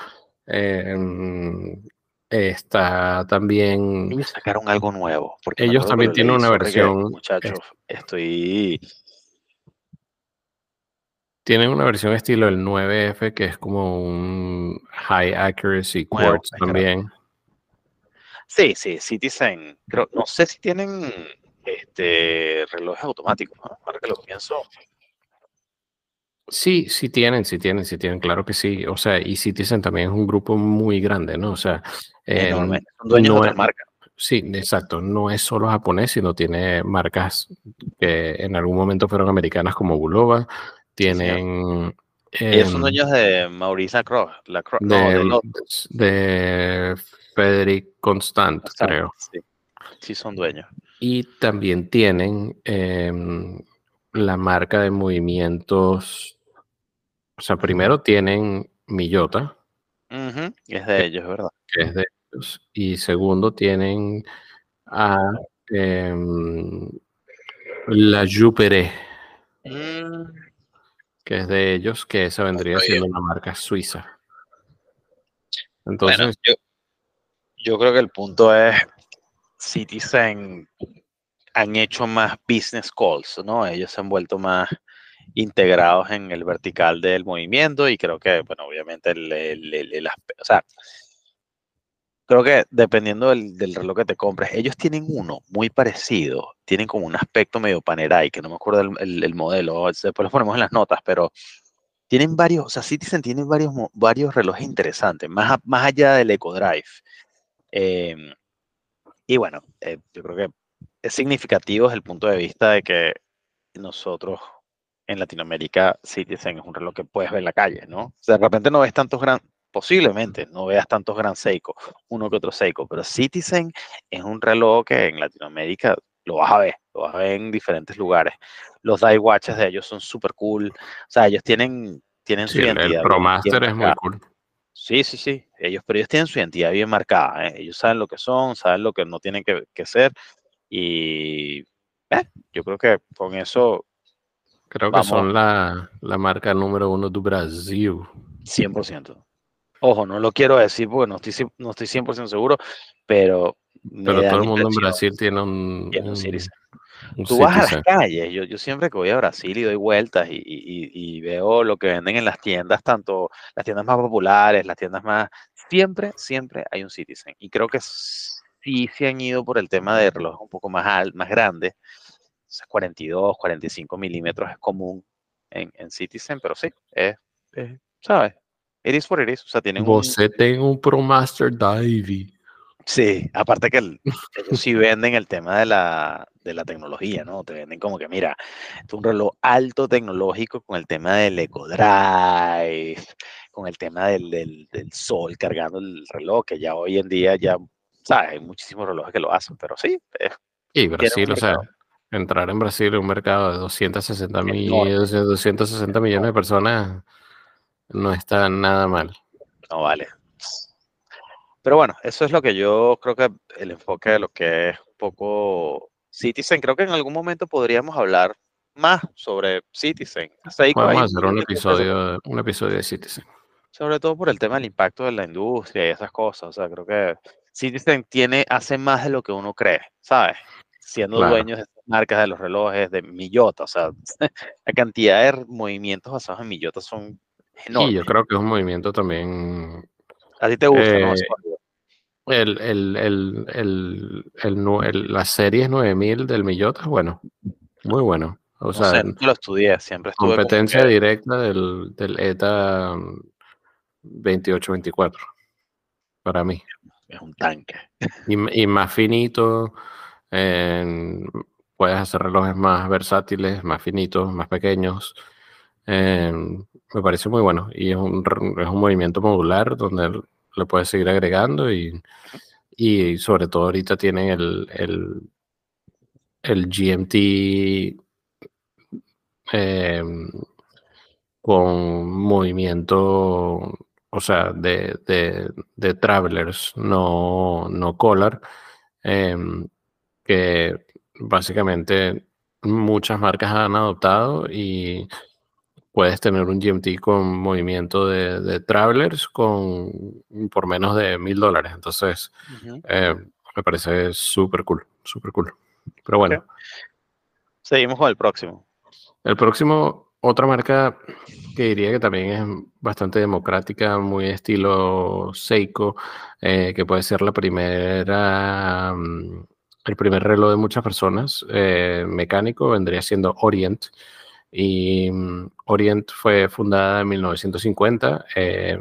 Está también. Ellos sacaron algo nuevo. Porque ellos también tienen una versión. muchachos, estoy. Tienen una versión estilo el 9F que es como un high accuracy quartz también. Sí, sí, Citizen. Creo, no sé si tienen este relojes automáticos, ¿no? Ahora que lo pienso. Sí, sí tienen, sí tienen, sí tienen, claro que sí. O sea, y Citizen también es un grupo muy grande, ¿no? O sea, Enorme. Son dueños de otras marcas. Sí, exacto. No es solo japonés, sino tiene marcas que en algún momento fueron americanas como Bulova. Tienen. Ellos son em, dueños de Maurice Lacroix. de, no, de, Frederick Constant, creo. Sí. sí, son dueños. Y también tienen em, la marca de movimientos o sea, primero tienen Millota. Es de ellos, ¿verdad? Que es de ellos. Y segundo tienen a em, la Jupere. Mm. Que es de ellos, que esa vendría siendo una marca suiza. Entonces. yo, yo creo que el punto es. Citizen han hecho más business calls, ¿no? Ellos se han vuelto más integrados en el vertical del movimiento y creo que, bueno, obviamente el, el, o sea, creo que dependiendo del, reloj que te compres, ellos tienen uno muy parecido, tienen como un aspecto medio Panerai, que no me acuerdo el, modelo, después lo ponemos en las notas, pero tienen varios, o sea, Citizen tiene varios, varios relojes interesantes, más, más allá del EcoDrive. Em, y bueno, eh, yo creo que es significativo desde el punto de vista de que nosotros en Latinoamérica Citizen es un reloj que puedes ver en la calle, ¿no? O sea, de repente no ves tantos gran, posiblemente no veas tantos gran Seiko, uno que otro Seiko, pero Citizen es un reloj que en Latinoamérica lo vas a ver, lo vas a ver en diferentes lugares. Los die watches de ellos son súper cool, o sea, ellos tienen, tienen su identidad. El ProMaster es muy cool. Sí, sí, sí, ellos, pero ellos tienen su identidad bien marcada, ¿eh? ellos saben lo que son, saben lo que no tienen que, que ser y eh, yo creo que con eso Creo que son la, marca número uno de Brasil. 100%. Ojo, no lo quiero decir porque no estoy, no estoy 100% seguro, pero... Pero todo el mundo en Brasil tiene un... Tú vas a las calles, yo, yo, siempre que voy a Brasil y doy vueltas y, y, veo lo que venden en las tiendas, tanto las tiendas más populares, las tiendas más... Siempre, siempre hay un Citizen. Y creo que sí se han ido por el tema de reloj un poco más, más grande 42, 45 milímetros es común en, en Citizen, pero sí, es, ¿sabes? It is what it is. O sea, tienen Vos un... un ProMaster Divey. Sí, aparte que ellos sí venden el tema de la, de la tecnología, ¿no? Te venden como que, mira, es un reloj alto tecnológico con el tema del EcoDrive, con el tema del, del, del, sol cargando el reloj, que ya hoy en día ya, ¿sabes? Hay muchísimos relojes que lo hacen, pero sí. y Brasil, o sea, entrar en Brasil en un mercado de 260, millones, 260 millones de personas no está nada mal. No vale. Pero bueno, eso es lo que yo creo que el enfoque de lo que es un poco Citizen. Creo que en algún momento podríamos hablar más sobre Citizen. Vamos a hacer un episodio, un episodio de Citizen. Sobre todo por el tema del impacto de la industria y esas cosas. O sea, creo que Citizen tiene, hace más de lo que uno cree, ¿sabes? Siendo dueños de marcas de los relojes, de Millota, o sea, la cantidad de movimientos basados en Millota son enormes. Y yo creo que es un movimiento también... A ti te gusta, ¿no? Eh, el, el, el, el, la serie 9000 del Millota, bueno, muy bueno. O sea, lo estudié, siempre estuve Competencia directa del, del ETA 2824, para mí. Es un tanque. Y, y más finito, puedes hacer relojes más versátiles, más finitos, más pequeños. Em, me parece muy bueno y es un, es un movimiento modular donde le puedes seguir agregando y, y sobre todo ahorita tienen el, el, el GMT em, con movimiento, o sea, de, de, de travelers, no, no collar, em, que básicamente muchas marcas han adoptado y puedes tener un GMT con movimiento de, travelers con por menos de mil dólares. Entonces, eh, me parece súper cool, súper cool. Pero bueno. Seguimos con el próximo. El próximo, otra marca que diría que también es bastante democrática, muy estilo Seiko, eh, que puede ser la primera, mm, el primer reloj de muchas personas, eh, mecánico, vendría siendo Orient. Y mm, Orient fue fundada en 1950. Eh,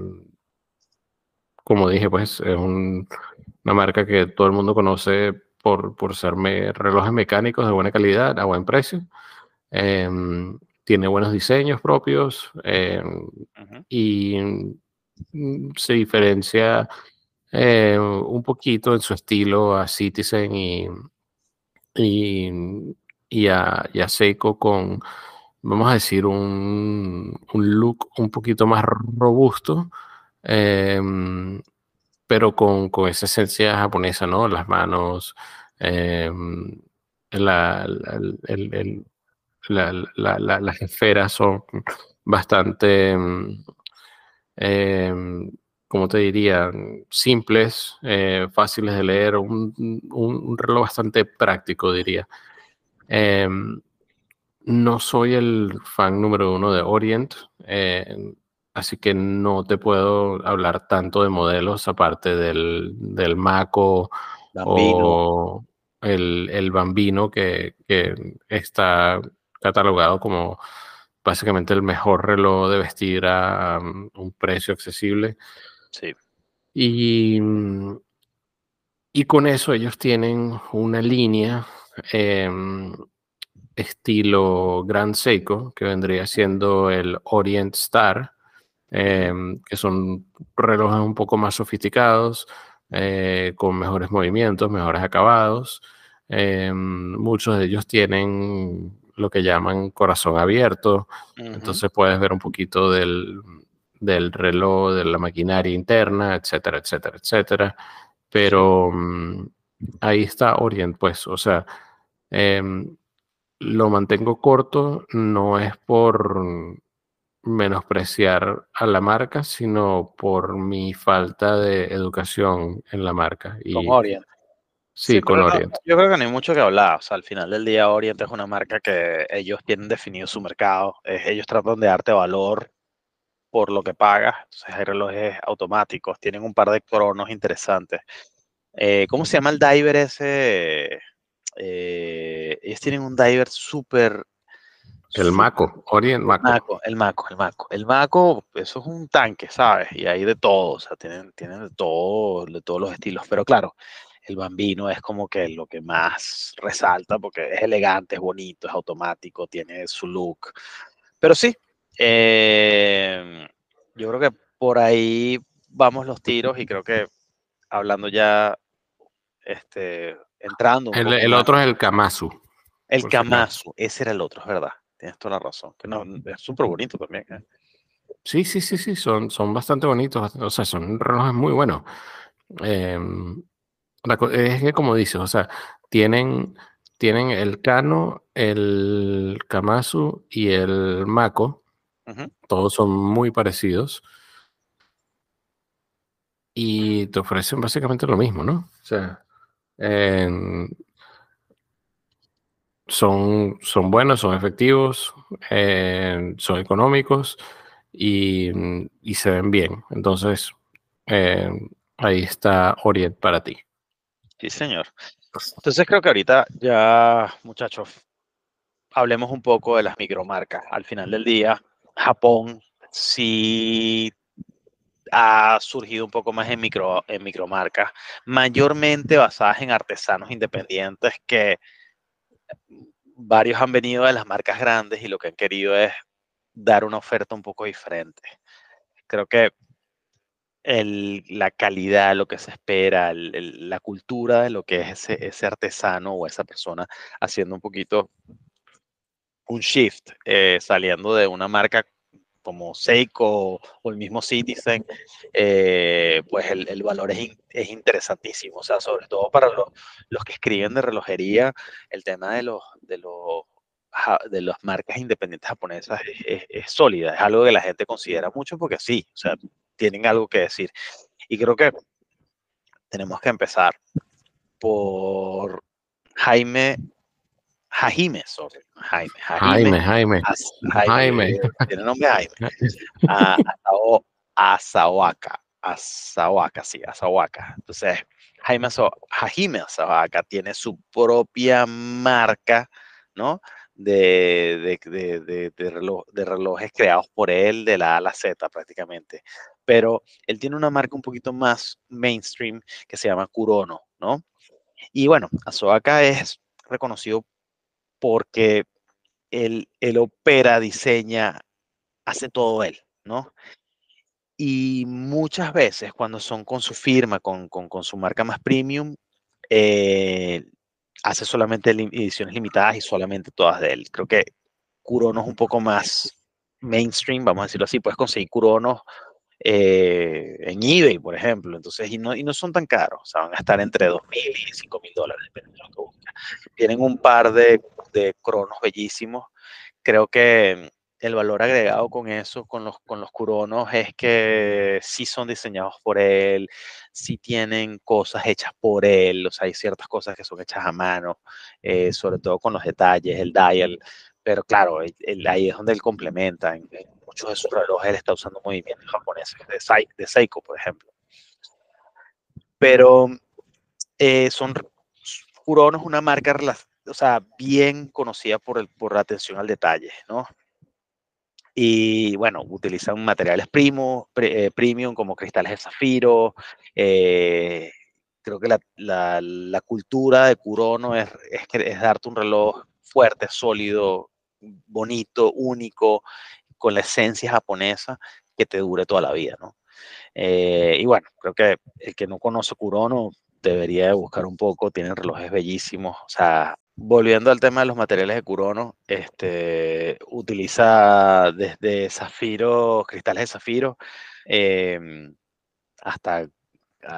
como dije, pues es una marca que todo el mundo conoce por, por ser relojes mecánicos de buena calidad, a buen precio. Em, tiene buenos diseños propios y mm, se diferencia eh, un poquito en su estilo a Citizen y, y, a, Seiko con vamos a decir, un, look un poquito más robusto, em, pero con, esa esencia japonesa, ¿no? Las manos, em, las esferas son bastante, em, como te diría, simples, eh, fáciles de leer, un, reloj bastante práctico, diría. No soy el fan número uno de Orient, eh, así que no te puedo hablar tanto de modelos aparte del, del Mako o el, Bambino que, está catalogado como básicamente el mejor reloj de vestir a um, un precio accesible. Sí. Y, y con eso ellos tienen una línea em, estilo Grand Seiko, que vendría siendo el Orient Star, em, que son relojes un poco más sofisticados, eh, con mejores movimientos, mejores acabados. Em, muchos de ellos tienen lo que llaman corazón abierto, entonces puedes ver un poquito del, reloj, de la maquinaria interna, etcétera, etcétera, etcétera. Pero mm, ahí está Orient, pues, o sea, em, lo mantengo corto, no es por menospreciar a la marca, sino por mi falta de educación en la marca. Y, con Orient. Sí, con Orient. yo creo que no hay mucho que hablar. O sea, al final del día, Orient es una marca que ellos tienen definido su mercado. ellos tratan de darte valor por lo que pagas. Entonces, hay relojes automáticos. Tienen un par de cronos interesantes. Eh, ¿Cómo se llama el diver ese? Eh, ellos tienen un diver súper... El Maco, Orient Maco. El Maco, el Maco. El Maco, eso es un tanque, ¿sabes? Y hay de todo, o sea, tienen, tienen de todo, de todos los estilos. Pero claro, el Bambino es como que lo que más resalta porque es elegante, es bonito, es automático, tiene su look. Pero sí, em, yo creo que por ahí vamos los tiros y creo que hablando ya este, entrando. el, otro es el Kamasu. El Kamasu, ese era el otro, es verdad. Tienes toda la razón. Que no, es súper bonito también. ¿eh? Sí, sí, sí, sí, son, son bastante bonitos. O sea, son relojes muy buenos. Em, es que, como dices, o sea, tienen, tienen el Kano, el Kamasu y el Mako. Todos son muy parecidos. Y te ofrecen básicamente lo mismo, ¿no? O sea, son, son buenos, son efectivos, son económicos y, se ven bien. Entonces, ahí está Orient para ti. Sí, señor. Entonces creo que ahorita ya, muchachos, hablemos un poco de las micromarcas. Al final del día, Japón sí ha surgido un poco más en, micro, en micromarcas, mayormente basadas en artesanos independientes que varios han venido de las marcas grandes y lo que han querido es dar una oferta un poco diferente. Creo que la calidad, lo que se espera, la cultura de lo que es ese, artesano o esa persona haciendo un poquito un shift, eh, saliendo de una marca como Seiko o el mismo Citizen, eh, pues el, valor es, es, interesantísimo. O sea, sobre todo para los, los, que escriben de relojería, el tema de los, de los de las marcas independientes japonesas es, sólida, es algo que la gente considera mucho porque sí, o sea, tienen algo que decir. Y creo que tenemos que empezar por Jaime, Jaime, sorry, Jaime, Jaime, Jaime, Jaime, tiene nombre Jaime, a, Asawaka, Asawaka, sí, Asawaka. Entonces, Jaime, Jaime Asawaka tiene su propia marca, ¿no? De, de, de, relojes creados por él de la A a la Z prácticamente. Pero él tiene una marca un poquito más mainstream que se llama Kurono, ¿no? Y bueno, Asoaka es reconocido porque él, él opera, diseña, hace todo él, ¿no? Y muchas veces cuando son con su firma, con, con, su marca más premium, eh, hace solamente ediciones limitadas y solamente todas de él. Creo que Kurono es un poco más mainstream, vamos a decirlo así. Puedes conseguir Kurono eh, en eBay, por ejemplo. Entonces, y no, y no son tan caros. O sea, van a estar entre 2.000 y 5.000 dólares, dependiendo de lo que busques. Tienen un par de, de cronos bellísimos. Creo que el valor agregado con eso, con los, con los curonos, es que sí son diseñados por él, sí tienen cosas hechas por él, o sea, hay ciertas cosas que son hechas a mano, eh, sobre todo con los detalles, el dial, pero claro, ahí es donde él complementa. En, muchos de sus relojes él está usando movimientos japoneses, de, de Seiko, por ejemplo. Pero eh, son Kurono es una marca o sea, bien conocida por, el, por la atención al detalle, ¿no? Y bueno, utilizan materiales primo, eh, premium como cristales de zafiro. Eh, creo que la, cultura de Kurono es, es, es, darte un reloj fuerte, sólido, bonito, único, con la esencia japonesa que te dure toda la vida, ¿no? Eh, y bueno, creo que el que no conoce Kurono debería buscar un poco, tienen relojes bellísimos, o sea, volviendo al tema de los materiales de Kurono, este, utiliza desde zafiro, cristales de zafiro, em, hasta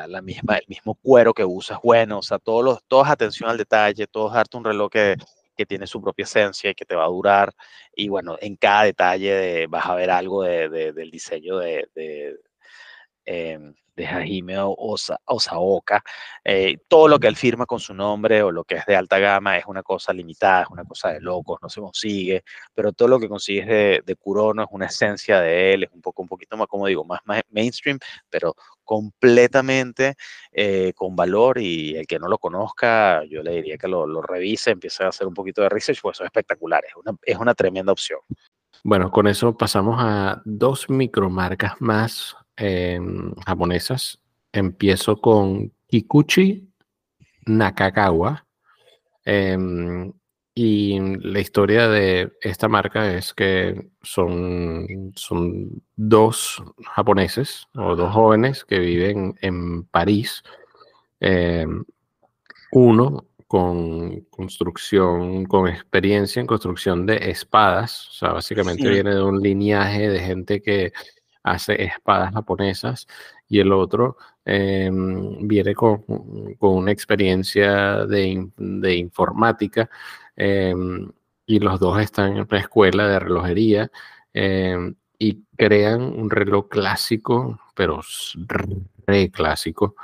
la misma, el mismo cuero que usas, bueno, o sea, todos los, todos atención al detalle, todos darte un reloj que, que tiene su propia esencia y que te va a durar. Y bueno, en cada detalle vas a ver algo de, del diseño de, em, de Hajime Osa, Osaoka, eh, todo lo que él firma con su nombre o lo que es de alta gama es una cosa limitada, es una cosa de locos, no se consigue, pero todo lo que consigues de, de Kurono es una esencia de él, es un poco, un poquito más, como digo, más, mainstream, pero completamente eh, con valor y el que no lo conozca, yo le diría que lo, revise, empiece a hacer un poquito de research, pues eso es es una, es una tremenda opción. Bueno, con eso pasamos a dos micromarcas más Em, japonesas. Empiezo con Kikuchi Nakagawa. Em, y la historia de esta marca es que son, son dos japoneses o dos jóvenes que viven en París. Em, uno con construcción, con experiencia en construcción de espadas. O sea, básicamente viene de un linaje de gente que hace espadas japonesas y el otro em, viene con, una experiencia de, informática em, y los dos están en una escuela de relojería em, y crean un reloj clásico, pero re clásico,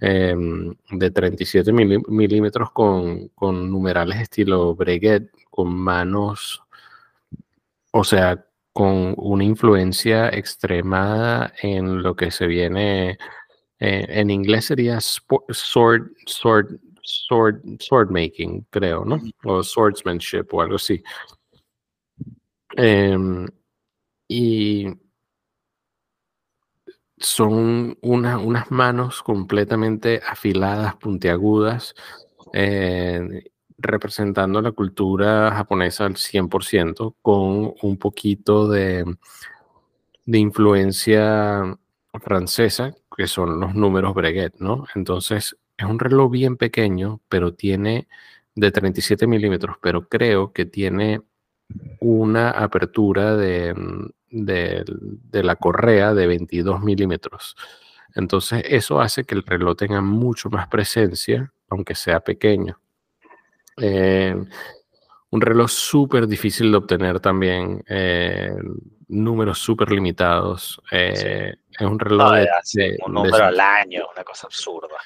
de 37 milímetros con, con numerales estilo Breguet, con manos, o sea, con una influencia extremada en lo que se viene, eh, en inglés sería sword, sword, sword, sword making, creo, ¿no? O swordsmanship o algo así. Em, y son unas manos completamente afiladas, puntiagudas, eh, representando la cultura japonesa al 100%, con un poquito de, de influencia francesa, que son los números Breguet, ¿no? Entonces, es un reloj bien pequeño, pero tiene de 37 milímetros, pero creo que tiene una apertura de, de, de, la correa de 22 milímetros. Entonces, eso hace que el reloj tenga mucho más presencia, aunque sea pequeño. Eh, un reloj súper difícil de obtener también, eh, números súper limitados. Eh, es un reloj de, un número al año, una cosa absurda.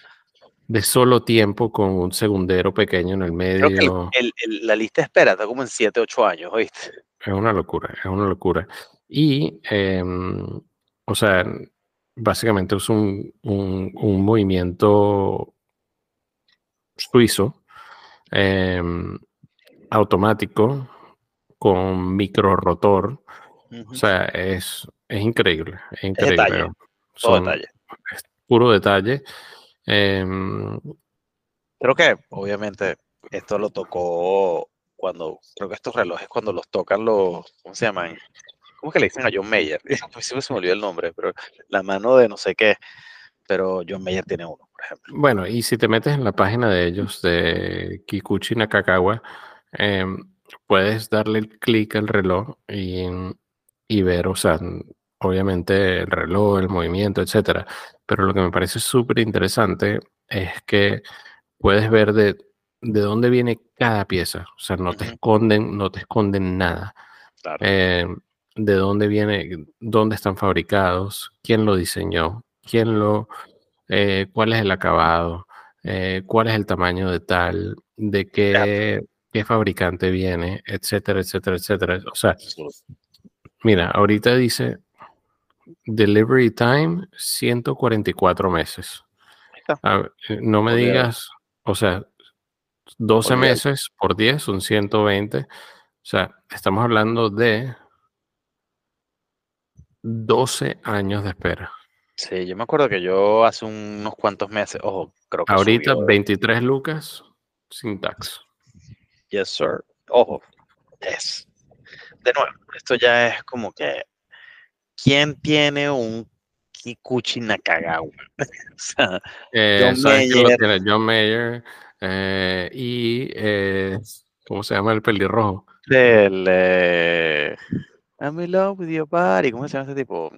De solo tiempo con un segundero pequeño en el medio. Creo que la lista de espera está como en 7, 8 años, ¿oíste? Es una locura, es una locura. Y, em, o sea, básicamente es un, un movimiento suizo em, automático con micro rotor. O sea, es, es increíble. Es increíble. Es puro detalle. Em, creo que obviamente esto lo tocó cuando, creo que estos relojes cuando los tocan los, ¿cómo se llaman? ¿Cómo que le dicen a John Mayer? Siempre se me olvidó el nombre, pero la mano de no sé qué, pero John Mayer tiene uno, por ejemplo. Bueno, y si te metes en la página de ellos, de Kikuchi Nakagawa, Em, puedes darle el clic al reloj y, y, ver, o sea, obviamente el reloj, el movimiento, etcétera. Pero lo que me parece súper interesante es que puedes ver de, de, dónde viene cada pieza. O sea, no te esconden, no te esconden nada. Em, de dónde viene, dónde están fabricados, quién lo diseñó, quién lo, eh, cuál es el acabado, eh, cuál es el tamaño de tal, de qué qué fabricante viene, etcétera, etcétera, etcétera. O sea, mira, ahorita dice delivery time 144 meses. Eh, no me digas, o sea, 12 meses por 10 son 120. O sea, estamos hablando de 12 años de espera. Sí, yo me acuerdo que yo hace unos cuantos meses, ojo, creo que. Ahorita 23 lucas sin tax. Yes, sir. Ojo, es. De nuevo, esto ya es como que. ¿Quién tiene un Kikuchi Nakagawa? o sea, eh, John Mayer. Tiene John Mayer eh, y. Eh, ¿Cómo se llama el pelirrojo? El. Eh, I'm in love with your body. ¿Cómo se llama este tipo?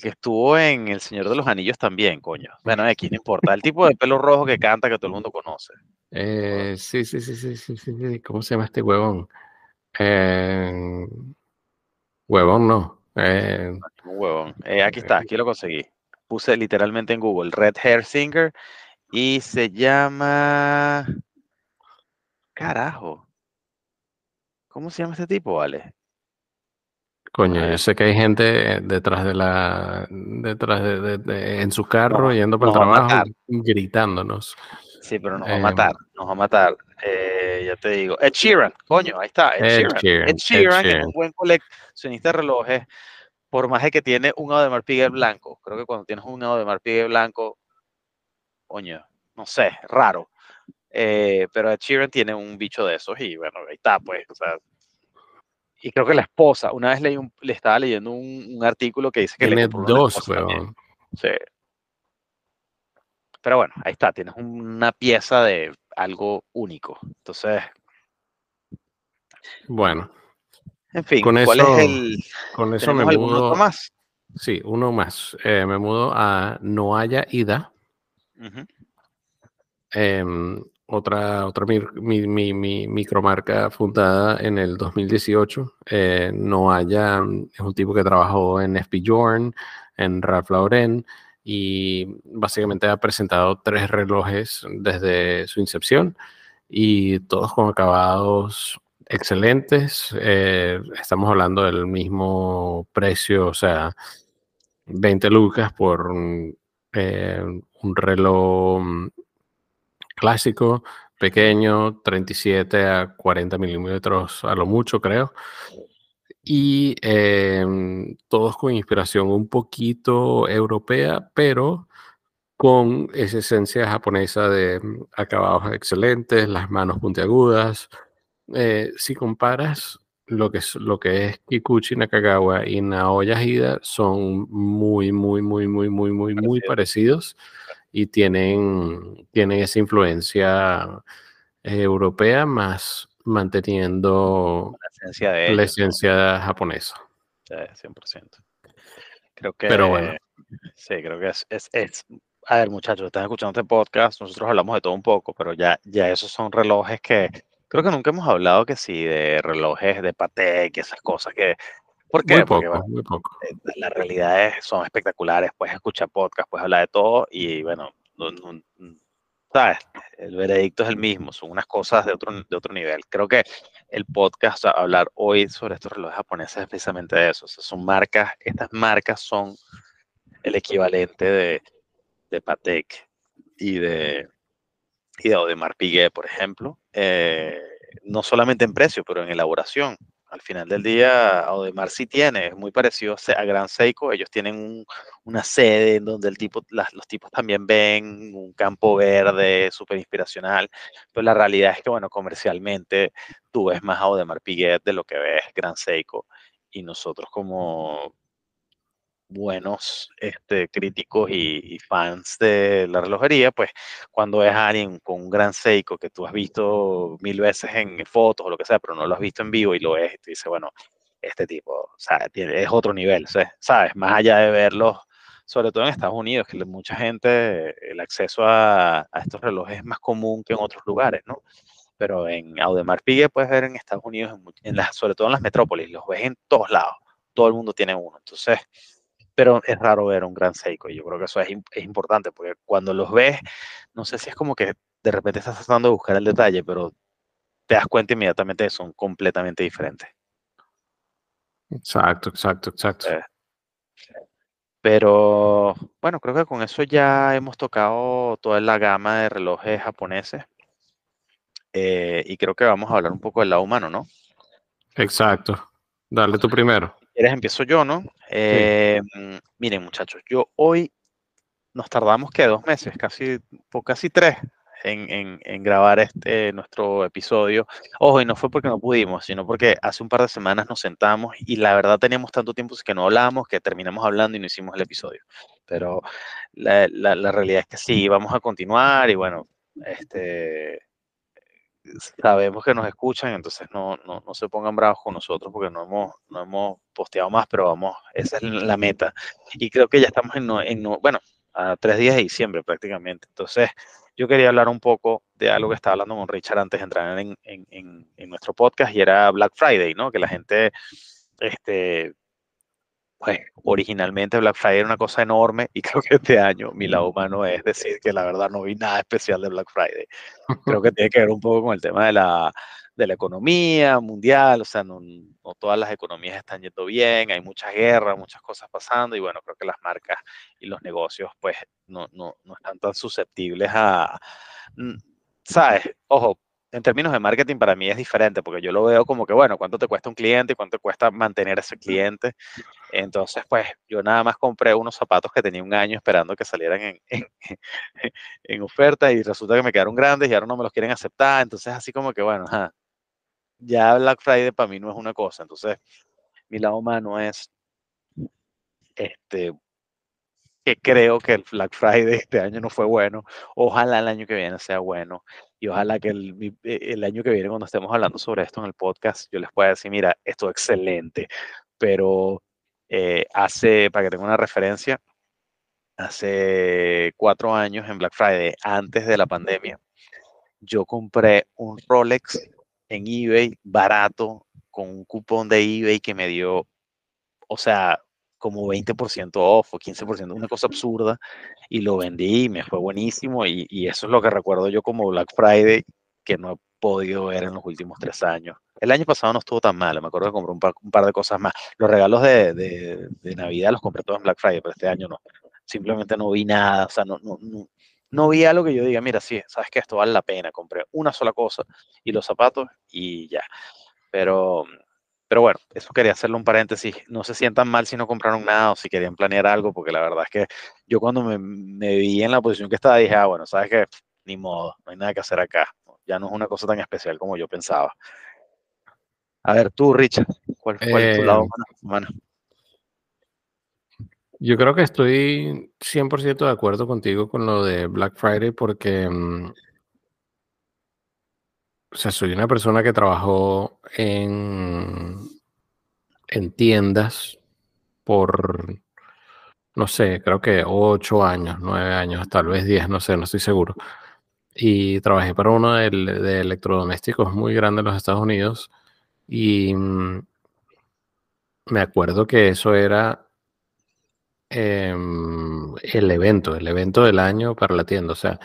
Que estuvo en El Señor de los Anillos también, coño. Bueno, aquí no importa. El tipo de pelo rojo que canta que todo el mundo conoce. Eh, sí, sí, sí, sí, sí, sí, ¿Cómo se llama este huevón? Eh, huevón no. Eh, un huevón. Eh, aquí está, aquí lo conseguí. Puse literalmente en Google Red Hair Singer y se llama. Carajo. ¿Cómo se llama este tipo, vale? Coño, yo sé que hay gente detrás de la, detrás de, en su carro yendo para el trabajo gritándonos. Sí, pero nos va a matar, em, nos va a matar. Eh, ya te digo. Ed Sheeran, coño, ahí está. Ed, Sheeran. Ed Sheeran, es un buen coleccionista de relojes, por más de que tiene un de marpiguel blanco. Creo que cuando tienes un de marpiguel blanco, coño, no sé, raro. Eh, pero Ed Sheeran tiene un bicho de esos y bueno, ahí está, pues. O sea, y creo que la esposa, una vez leí le estaba leyendo un, artículo que dice que tiene dos, weón. Sí. Pero bueno, ahí está, tienes una pieza de algo único. Entonces. Bueno. En fin, con ¿cuál eso, es el. Con eso me mudo. más? Sí, uno más. Eh, me mudo a No haya ida. Em, otra, otra mi, mi, mi, micromarca fundada en el 2018. Eh, no haya, es un tipo que trabajó en FP Jorn, en Ralph Lauren, y básicamente ha presentado tres relojes desde su incepción y todos con acabados excelentes. Eh, estamos hablando del mismo precio, o sea, 20 lucas por eh, un reloj clásico, pequeño, 37 a 40 milímetros a lo mucho, creo. Y em, todos con inspiración un poquito europea, pero con esa esencia japonesa de mm, acabados excelentes, las manos puntiagudas. Eh, si comparas lo que es, lo que es Kikuchi Nakagawa y Naoya Hida, son muy, muy, muy, muy, muy, muy, muy parecidos y tienen, tienen esa influencia europea más manteniendo la esencia, japonesa. Sí, 100%. Creo que. Pero bueno. Sí, creo que es, es, A ver, muchachos, están escuchando este podcast. Nosotros hablamos de todo un poco, pero ya, ya esos son relojes que Creo que nunca hemos hablado que sí de relojes de Patek esas cosas que... ¿Por qué? Muy Porque poco, bueno, muy poco. las realidades son espectaculares, puedes escuchar podcast, puedes hablar de todo y bueno, no- no- no- ¿sabes? El veredicto es el mismo, son unas cosas de otro, de otro nivel. Creo que el podcast, o sea, hablar hoy sobre estos relojes japoneses es precisamente de eso. o sea, son marcas, estas marcas son el equivalente de, de Patek y de, y de Audemars Piguet, por ejemplo. eh, no solamente en precio, pero en elaboración. Al final del día, Audemars sí tiene, es muy parecido a Gran Seiko. Ellos tienen un- una sede en donde el tipo, los tipos también ven un campo verde súper inspiracional. Pero la realidad es que, bueno, comercialmente tú ves más Audemars Piguet de lo que ves Gran Seiko. Y nosotros como buenos este, críticos y, fans de la relojería, pues cuando ves a alguien con un gran Seiko que tú has visto mil veces en fotos o lo que sea, pero no lo has visto en vivo y lo ves y te dice, bueno, este tipo, o sea, es otro nivel, ¿sabes? Más allá de verlos, sobre todo en Estados Unidos, que mucha gente, el acceso a, estos relojes es más común que en otros lugares, ¿no? Pero en Audemars Piguet puedes ver en Estados Unidos, en, en las, sobre todo en las metrópolis, los ves en todos lados, todo el mundo tiene uno, entonces pero es raro ver un gran Seiko. y Yo creo que eso es, im- es importante porque cuando los ves, no sé si es como que de repente estás tratando de buscar el detalle, pero te das cuenta inmediatamente que son completamente diferentes. Exacto, exacto, exacto. Eh, Pero bueno, creo que con eso ya hemos tocado toda la gama de relojes japoneses. eh, y creo que vamos a hablar un poco del lado humano, ¿no? Exacto. Dale tú primero. ¿Quieres? Empiezo yo, ¿no? Eh, miren, muchachos, yo hoy nos tardamos que dos meses, casi, por casi tres, en, en- en grabar este nuestro episodio. Ojo, y no fue porque no pudimos, sino porque hace un par de semanas nos sentamos y la verdad teníamos tanto tiempo que no hablamos que terminamos hablando y no hicimos el episodio. Pero la, la- la realidad es que sí, vamos a continuar y bueno, este sabemos que nos escuchan, entonces no, no, no se pongan bravos con nosotros porque no hemos, no hemos posteado más, pero vamos, esa es la meta. Y creo que ya estamos en, en no- bueno, a tres días de diciembre prácticamente. Entonces, yo quería hablar un poco de algo que estaba hablando con Richard antes de entrar en, en, en, en nuestro podcast y era Black Friday, ¿no? Que la gente, este, pues originalmente Black Friday era una cosa enorme y creo que este año mi lado humano es decir que la verdad no vi nada especial de Black Friday creo que tiene que ver un poco con el tema de la, de la economía mundial, o sea, no, no todas las economías están yendo bien, hay muchas guerras, muchas cosas pasando, y bueno, creo que las marcas y los negocios, pues, no, no, no están tan susceptibles a, ¿sabes? Ojo, en términos de marketing para mí es diferente, porque yo lo veo como que, bueno, ¿cuánto te cuesta un cliente y cuánto te cuesta mantener a ese cliente? Entonces, pues, yo nada más compré unos zapatos que tenía un año esperando que salieran en, en, en oferta y resulta que me quedaron grandes y ahora no me los quieren aceptar. Entonces, así como que, bueno, ajá, ya Black Friday para mí no es una cosa. Entonces, mi lado humano es, este, creo que el Black Friday este año no fue bueno. Ojalá el año que viene sea bueno. Y ojalá que el, eh, el año que viene, cuando estemos hablando sobre esto en el podcast, yo les pueda decir, mira, esto es excelente. Pero eh, hace, para que tengan una referencia, hace cuatro años en Black Friday, antes de la pandemia, yo compré un Rolex en eBay barato con un cupón de eBay que me dio, o sea, como 20% off o 15%, una cosa absurda, y lo vendí me fue buenísimo y, eso es lo que recuerdo yo como Black Friday que no he podido ver en los últimos tres años. El año pasado no estuvo tan mal, me acuerdo que compré un par, de cosas más. Los regalos de, de, de Navidad los compré todos en Black Friday, pero este año no. Simplemente no vi nada, o sea, no, no, no, no vi algo que yo diga, mira, sí, sabes que esto vale la pena. Compré una sola cosa y los zapatos y ya. Pero, pero bueno, eso quería hacerle un paréntesis. No se sientan mal si no compraron nada o si querían planear algo, porque la verdad es que yo cuando me, me vi en la posición que estaba dije, ah, bueno, sabes que ni modo, no hay nada que hacer acá. Ya no es una cosa tan especial como yo pensaba. A ver, tú, Richard, ¿cuál, cuál es tu lado Eh, humano? humano? Yo creo que estoy 100% de acuerdo contigo con lo de Black Friday porque, mm, o sea, soy una persona que trabajó en, en tiendas por, no sé, creo que ocho años, nueve años, tal vez diez, no sé, no estoy seguro. y trabajé para uno de, electrodomésticos muy grande en los Estados Unidos y mm, me acuerdo que eso era em, el evento, el evento del año para la tienda. O sea,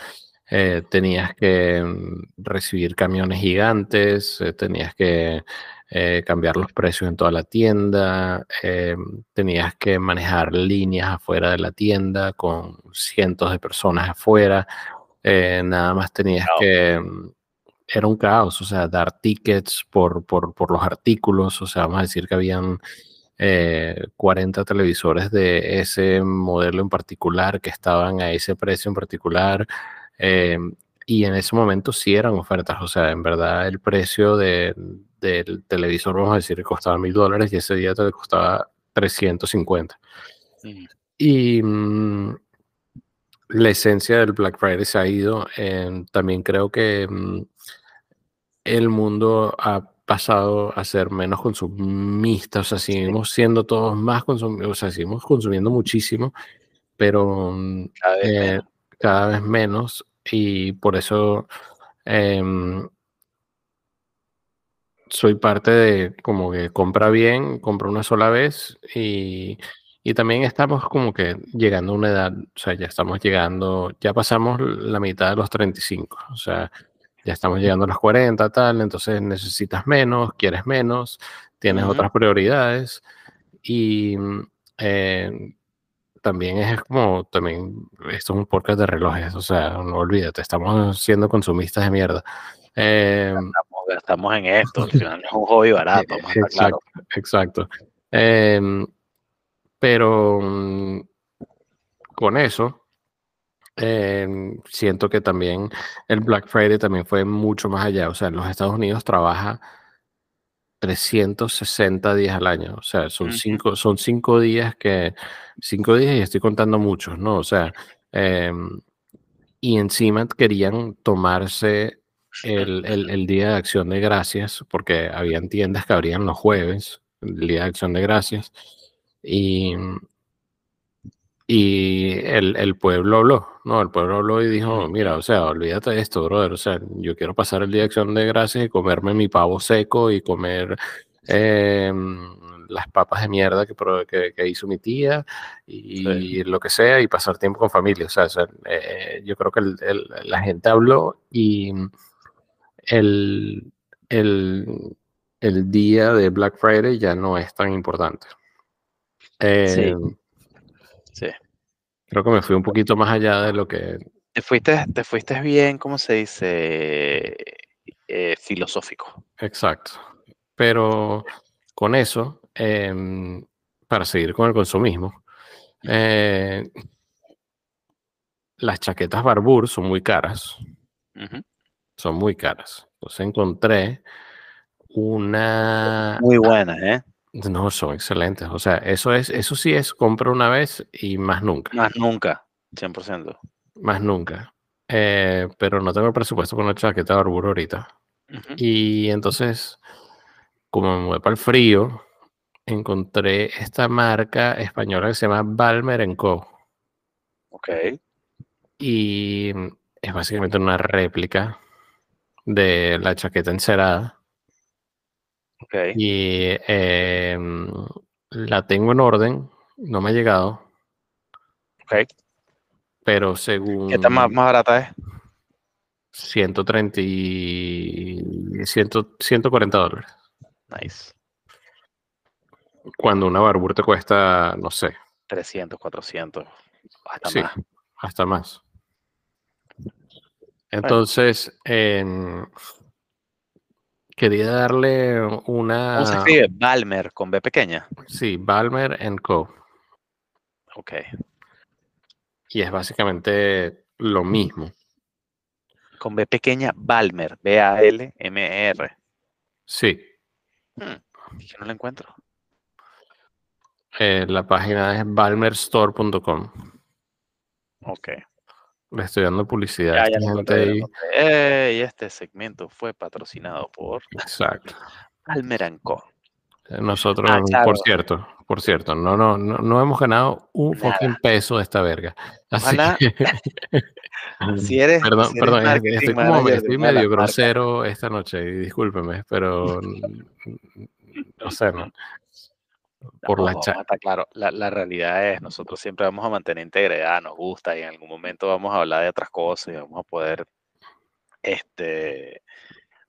eh, tenías que mm, recibir camiones gigantes, eh, tenías que eh, cambiar los precios en toda la tienda, em, tenías que manejar líneas afuera de la tienda con cientos de personas afuera. nada más tenías que mm, era un caos, o sea, dar tickets por, por, por, los artículos, o sea, vamos a decir que habían 40 televisores de ese modelo en particular que estaban a ese precio en particular. Eh, y en ese momento sí eran ofertas, o sea, en verdad el precio de, del televisor, vamos a decir, costaba mil dólares y ese día te costaba 350. Y mm, la esencia del Black Friday se ha ido. también creo que mm, el mundo ha pasado a ser menos consumistas, o sea, seguimos siendo todos más consumidos, o sea, seguimos consumiendo muchísimo, pero mm, cada vez menos y por eso em, soy parte de como que compra bien, compra una sola vez y, también estamos como que llegando a una edad, o sea, ya estamos llegando, ya pasamos la mitad de los 35, o sea, ya estamos llegando a los 40, tal, entonces necesitas menos, quieres menos, tienes otras prioridades y eh, también es como, también, esto es un podcast de relojes, o sea, no olvídate, estamos siendo consumistas de mierda. Eh, estamos, en esto, es un hobby barato. Exacto, exacto. Em, pero mm, con eso, em, siento que también el Black Friday también fue mucho más allá. O sea, en los Estados Unidos trabaja 360 días al año. O sea, son, cinco, son cinco días que, cinco días y estoy contando muchos, ¿no? O sea, em, y encima querían tomarse el, el, Día de Acción de Gracias, porque habían tiendas que abrían los jueves, el Día de Acción de Gracias, y y el, el, pueblo habló, ¿no? El pueblo habló y dijo, mira, o sea, olvídate de esto, brother, o sea, yo quiero pasar el día de acción de gracias y comerme mi pavo seco y comer em, las papas de mierda que, que, hizo mi tía y, lo que sea y pasar tiempo con familia. O sea, eh, yo creo que la gente habló y el, el, el, día de Black Friday ya no es tan importante. sí em, Sí. Creo que me fui un poquito más allá de lo que... Te fuiste, te fuiste bien, ¿cómo se dice? Eh, filosófico. Exacto. Pero con eso, em, para seguir con el consumismo, eh, las chaquetas Barbour son muy caras. Son muy caras. Entonces encontré una... Muy buenas, ¿eh? No, son excelentes. O sea, eso es, eso sí es compra una vez y más nunca. Más nunca, 100%. Más nunca. Eh, pero no tengo el presupuesto con una chaqueta de Arburo ahorita. Y entonces, como me voy para el frío, encontré esta marca española que se llama Balmer Co. Ok. Y es básicamente una réplica de la chaqueta encerada y em, la tengo en orden, no me ha llegado. Ok. Pero según. ¿Qué tan más, barata es? 130 y 140 dólares. Nice. Cuando una Barbour te cuesta, no sé. 300, 400, hasta sí, más. Hasta más. Entonces, en Quería darle una. ¿Cómo se escribe? Balmer con B pequeña. Sí, Balmer Co. Ok. Y es básicamente lo mismo. Con B pequeña, Balmer. B-A-L-M-E-R. Sí. Hmm, yo no la encuentro. Eh, la página es balmerstore.com. Ok. Le estoy dando publicidad. y este segmento fue patrocinado por Exacto. Almeranco. Nosotros, Ah, claro. por cierto, por cierto, no, no, no, no hemos ganado un fucking peso de esta verga. Así Ojalá- Si eres, perdón, si eres estoy como estoy medio grosero esta noche, y discúlpeme, pero no sé, ¿no? Por la No, cha- vamos a estar claro, la, la realidad es, nosotros siempre vamos a mantener integridad, nos gusta y en algún momento vamos a hablar de otras cosas y vamos a poder, este,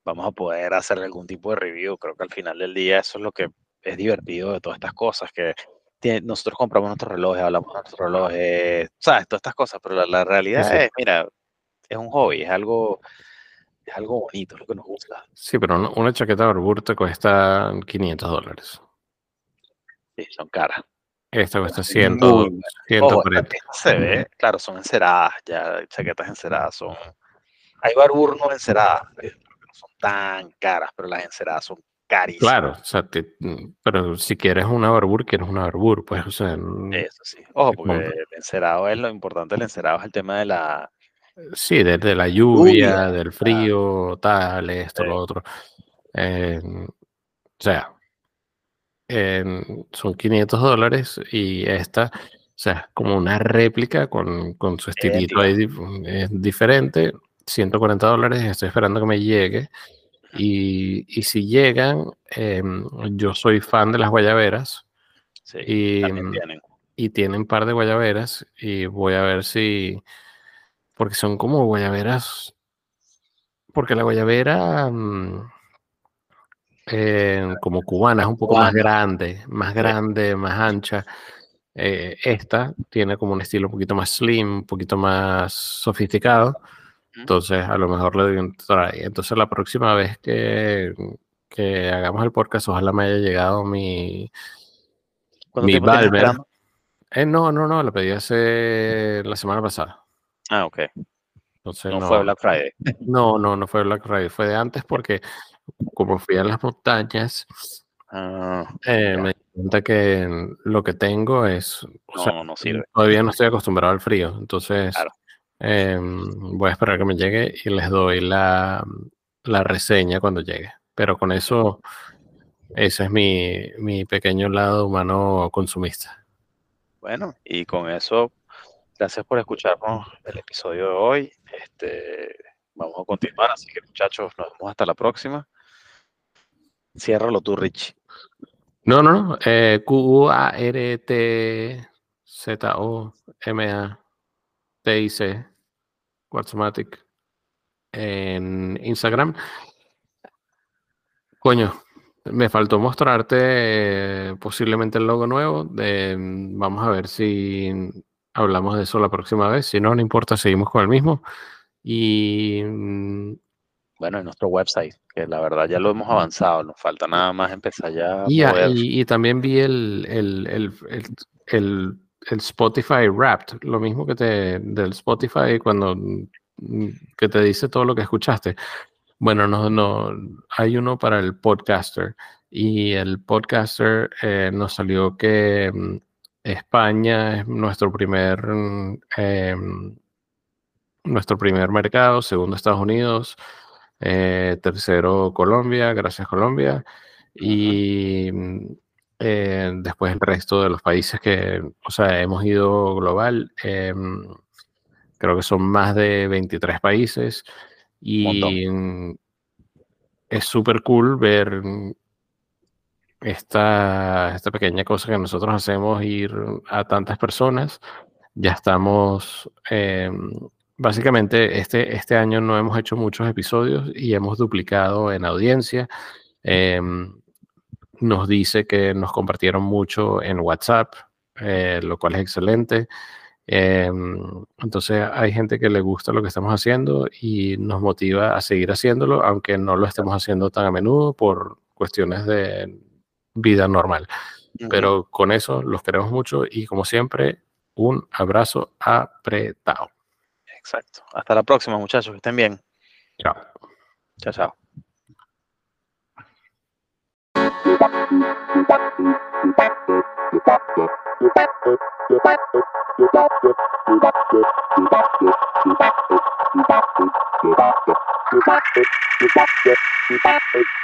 vamos a poder hacer algún tipo de review. Creo que al final del día eso es lo que es divertido de todas estas cosas, que tie- nosotros compramos nuestros relojes, hablamos de nuestros relojes, sabes, todas estas cosas, pero la, la realidad sí. es, mira, es un hobby, es algo, es algo bonito, es lo que nos gusta. Sí, pero una, chaqueta te cuesta 500 dólares. Sí, son caras. Esta cuesta Muy 100, buenas. Ojo, 140. esta se ve, claro, son enceradas, ya chaquetas enceradas son. Hay Barbour no enceradas, que no son tan caras, pero las enceradas son carísimas. Claro, o sea, te- pero si quieres una Barbour, quieres una Barbour, pues, o sea, Eso sí. Ojo, porque compra. el encerado es lo importante del encerado, es el tema de la. sí, desde la lluvia, Lluvia, del frío, tal, esto, Sí. lo otro. Eh, o sea, son 500 dólares y esta, o sea, como una réplica con, con su estilito ahí es diferente. 140 dólares, estoy esperando que me llegue. Y, y si llegan, em, yo soy fan de las guayaberas Sí, y, mm, tienen. y tienen un par de guayaberas y voy a ver si, porque son como guayaberas, porque la guayabera mm, eh, como cubana es un poco más Cubana. grande, más grande, más ancha. Eh, esta tiene como un estilo un poquito más slim, un poquito más sofisticado. Entonces, a lo mejor le doy un try. Entonces, la próxima vez que, que hagamos el podcast, ojalá me haya llegado mi, ¿Cuánto mi Balmer. Eh, no, no, no, la pedí hace la semana pasada. Ah, ok. Entonces, No no, fue Black Friday. no, no, no fue Black Friday, fue de antes porque como fui a las montañas, Ah, eh, me di cuenta que lo que tengo es, o sea, no, sirve. todavía no estoy acostumbrado al frío, entonces Claro. em, voy a esperar que me llegue y les doy la, la reseña cuando llegue. Pero con eso, ese es mi, mi pequeño lado humano consumista. Bueno, y con eso, gracias por escucharnos el episodio de hoy. Este, vamos a continuar, así que muchachos, nos vemos hasta la próxima. Ciérralo tú, Rich. No, no, no, eh, Q-U-A-R-T-Z-O-M-A-T-I-C, Quartzomatic, en Instagram. Coño, me faltó mostrarte eh, posiblemente el logo nuevo. vamos a ver si hablamos de eso la próxima vez. Si no, no importa, seguimos con el mismo. Y mm, Bueno, en nuestro website, que la verdad ya lo hemos avanzado, nos falta nada más empezar ya y, a- y- y también vi el, el, el, el, el- el Spotify Wrapped, lo mismo que te del Spotify cuando mm, que te dice todo lo que escuchaste. Bueno, no, no, hay uno para el podcaster y el podcaster eh, nos salió que mm, España es nuestro primer mm, em, nuestro primer mercado, segundo Estados Unidos, eh, tercero Colombia, gracias Colombia, y mm, eh, después el resto de los países que, o sea, hemos ido global, em, creo que son más de 23 países y mm, es súper cool ver mm, esta, esta pequeña cosa que nosotros hacemos ir a tantas personas. Ya estamos, em, básicamente este, este año no hemos hecho muchos episodios y hemos duplicado en audiencia. Em, nos dice que nos compartieron mucho en WhatsApp, eh, lo cual es excelente. Em, entonces hay gente que le gusta lo que estamos haciendo y nos motiva a seguir haciéndolo, aunque no lo estemos haciendo tan a menudo por cuestiones de vida normal. Pero con eso los queremos mucho y como siempre, un abrazo apretado. Exacto. Hasta la próxima, muchachos, que estén bien. Chao. Chao, chao.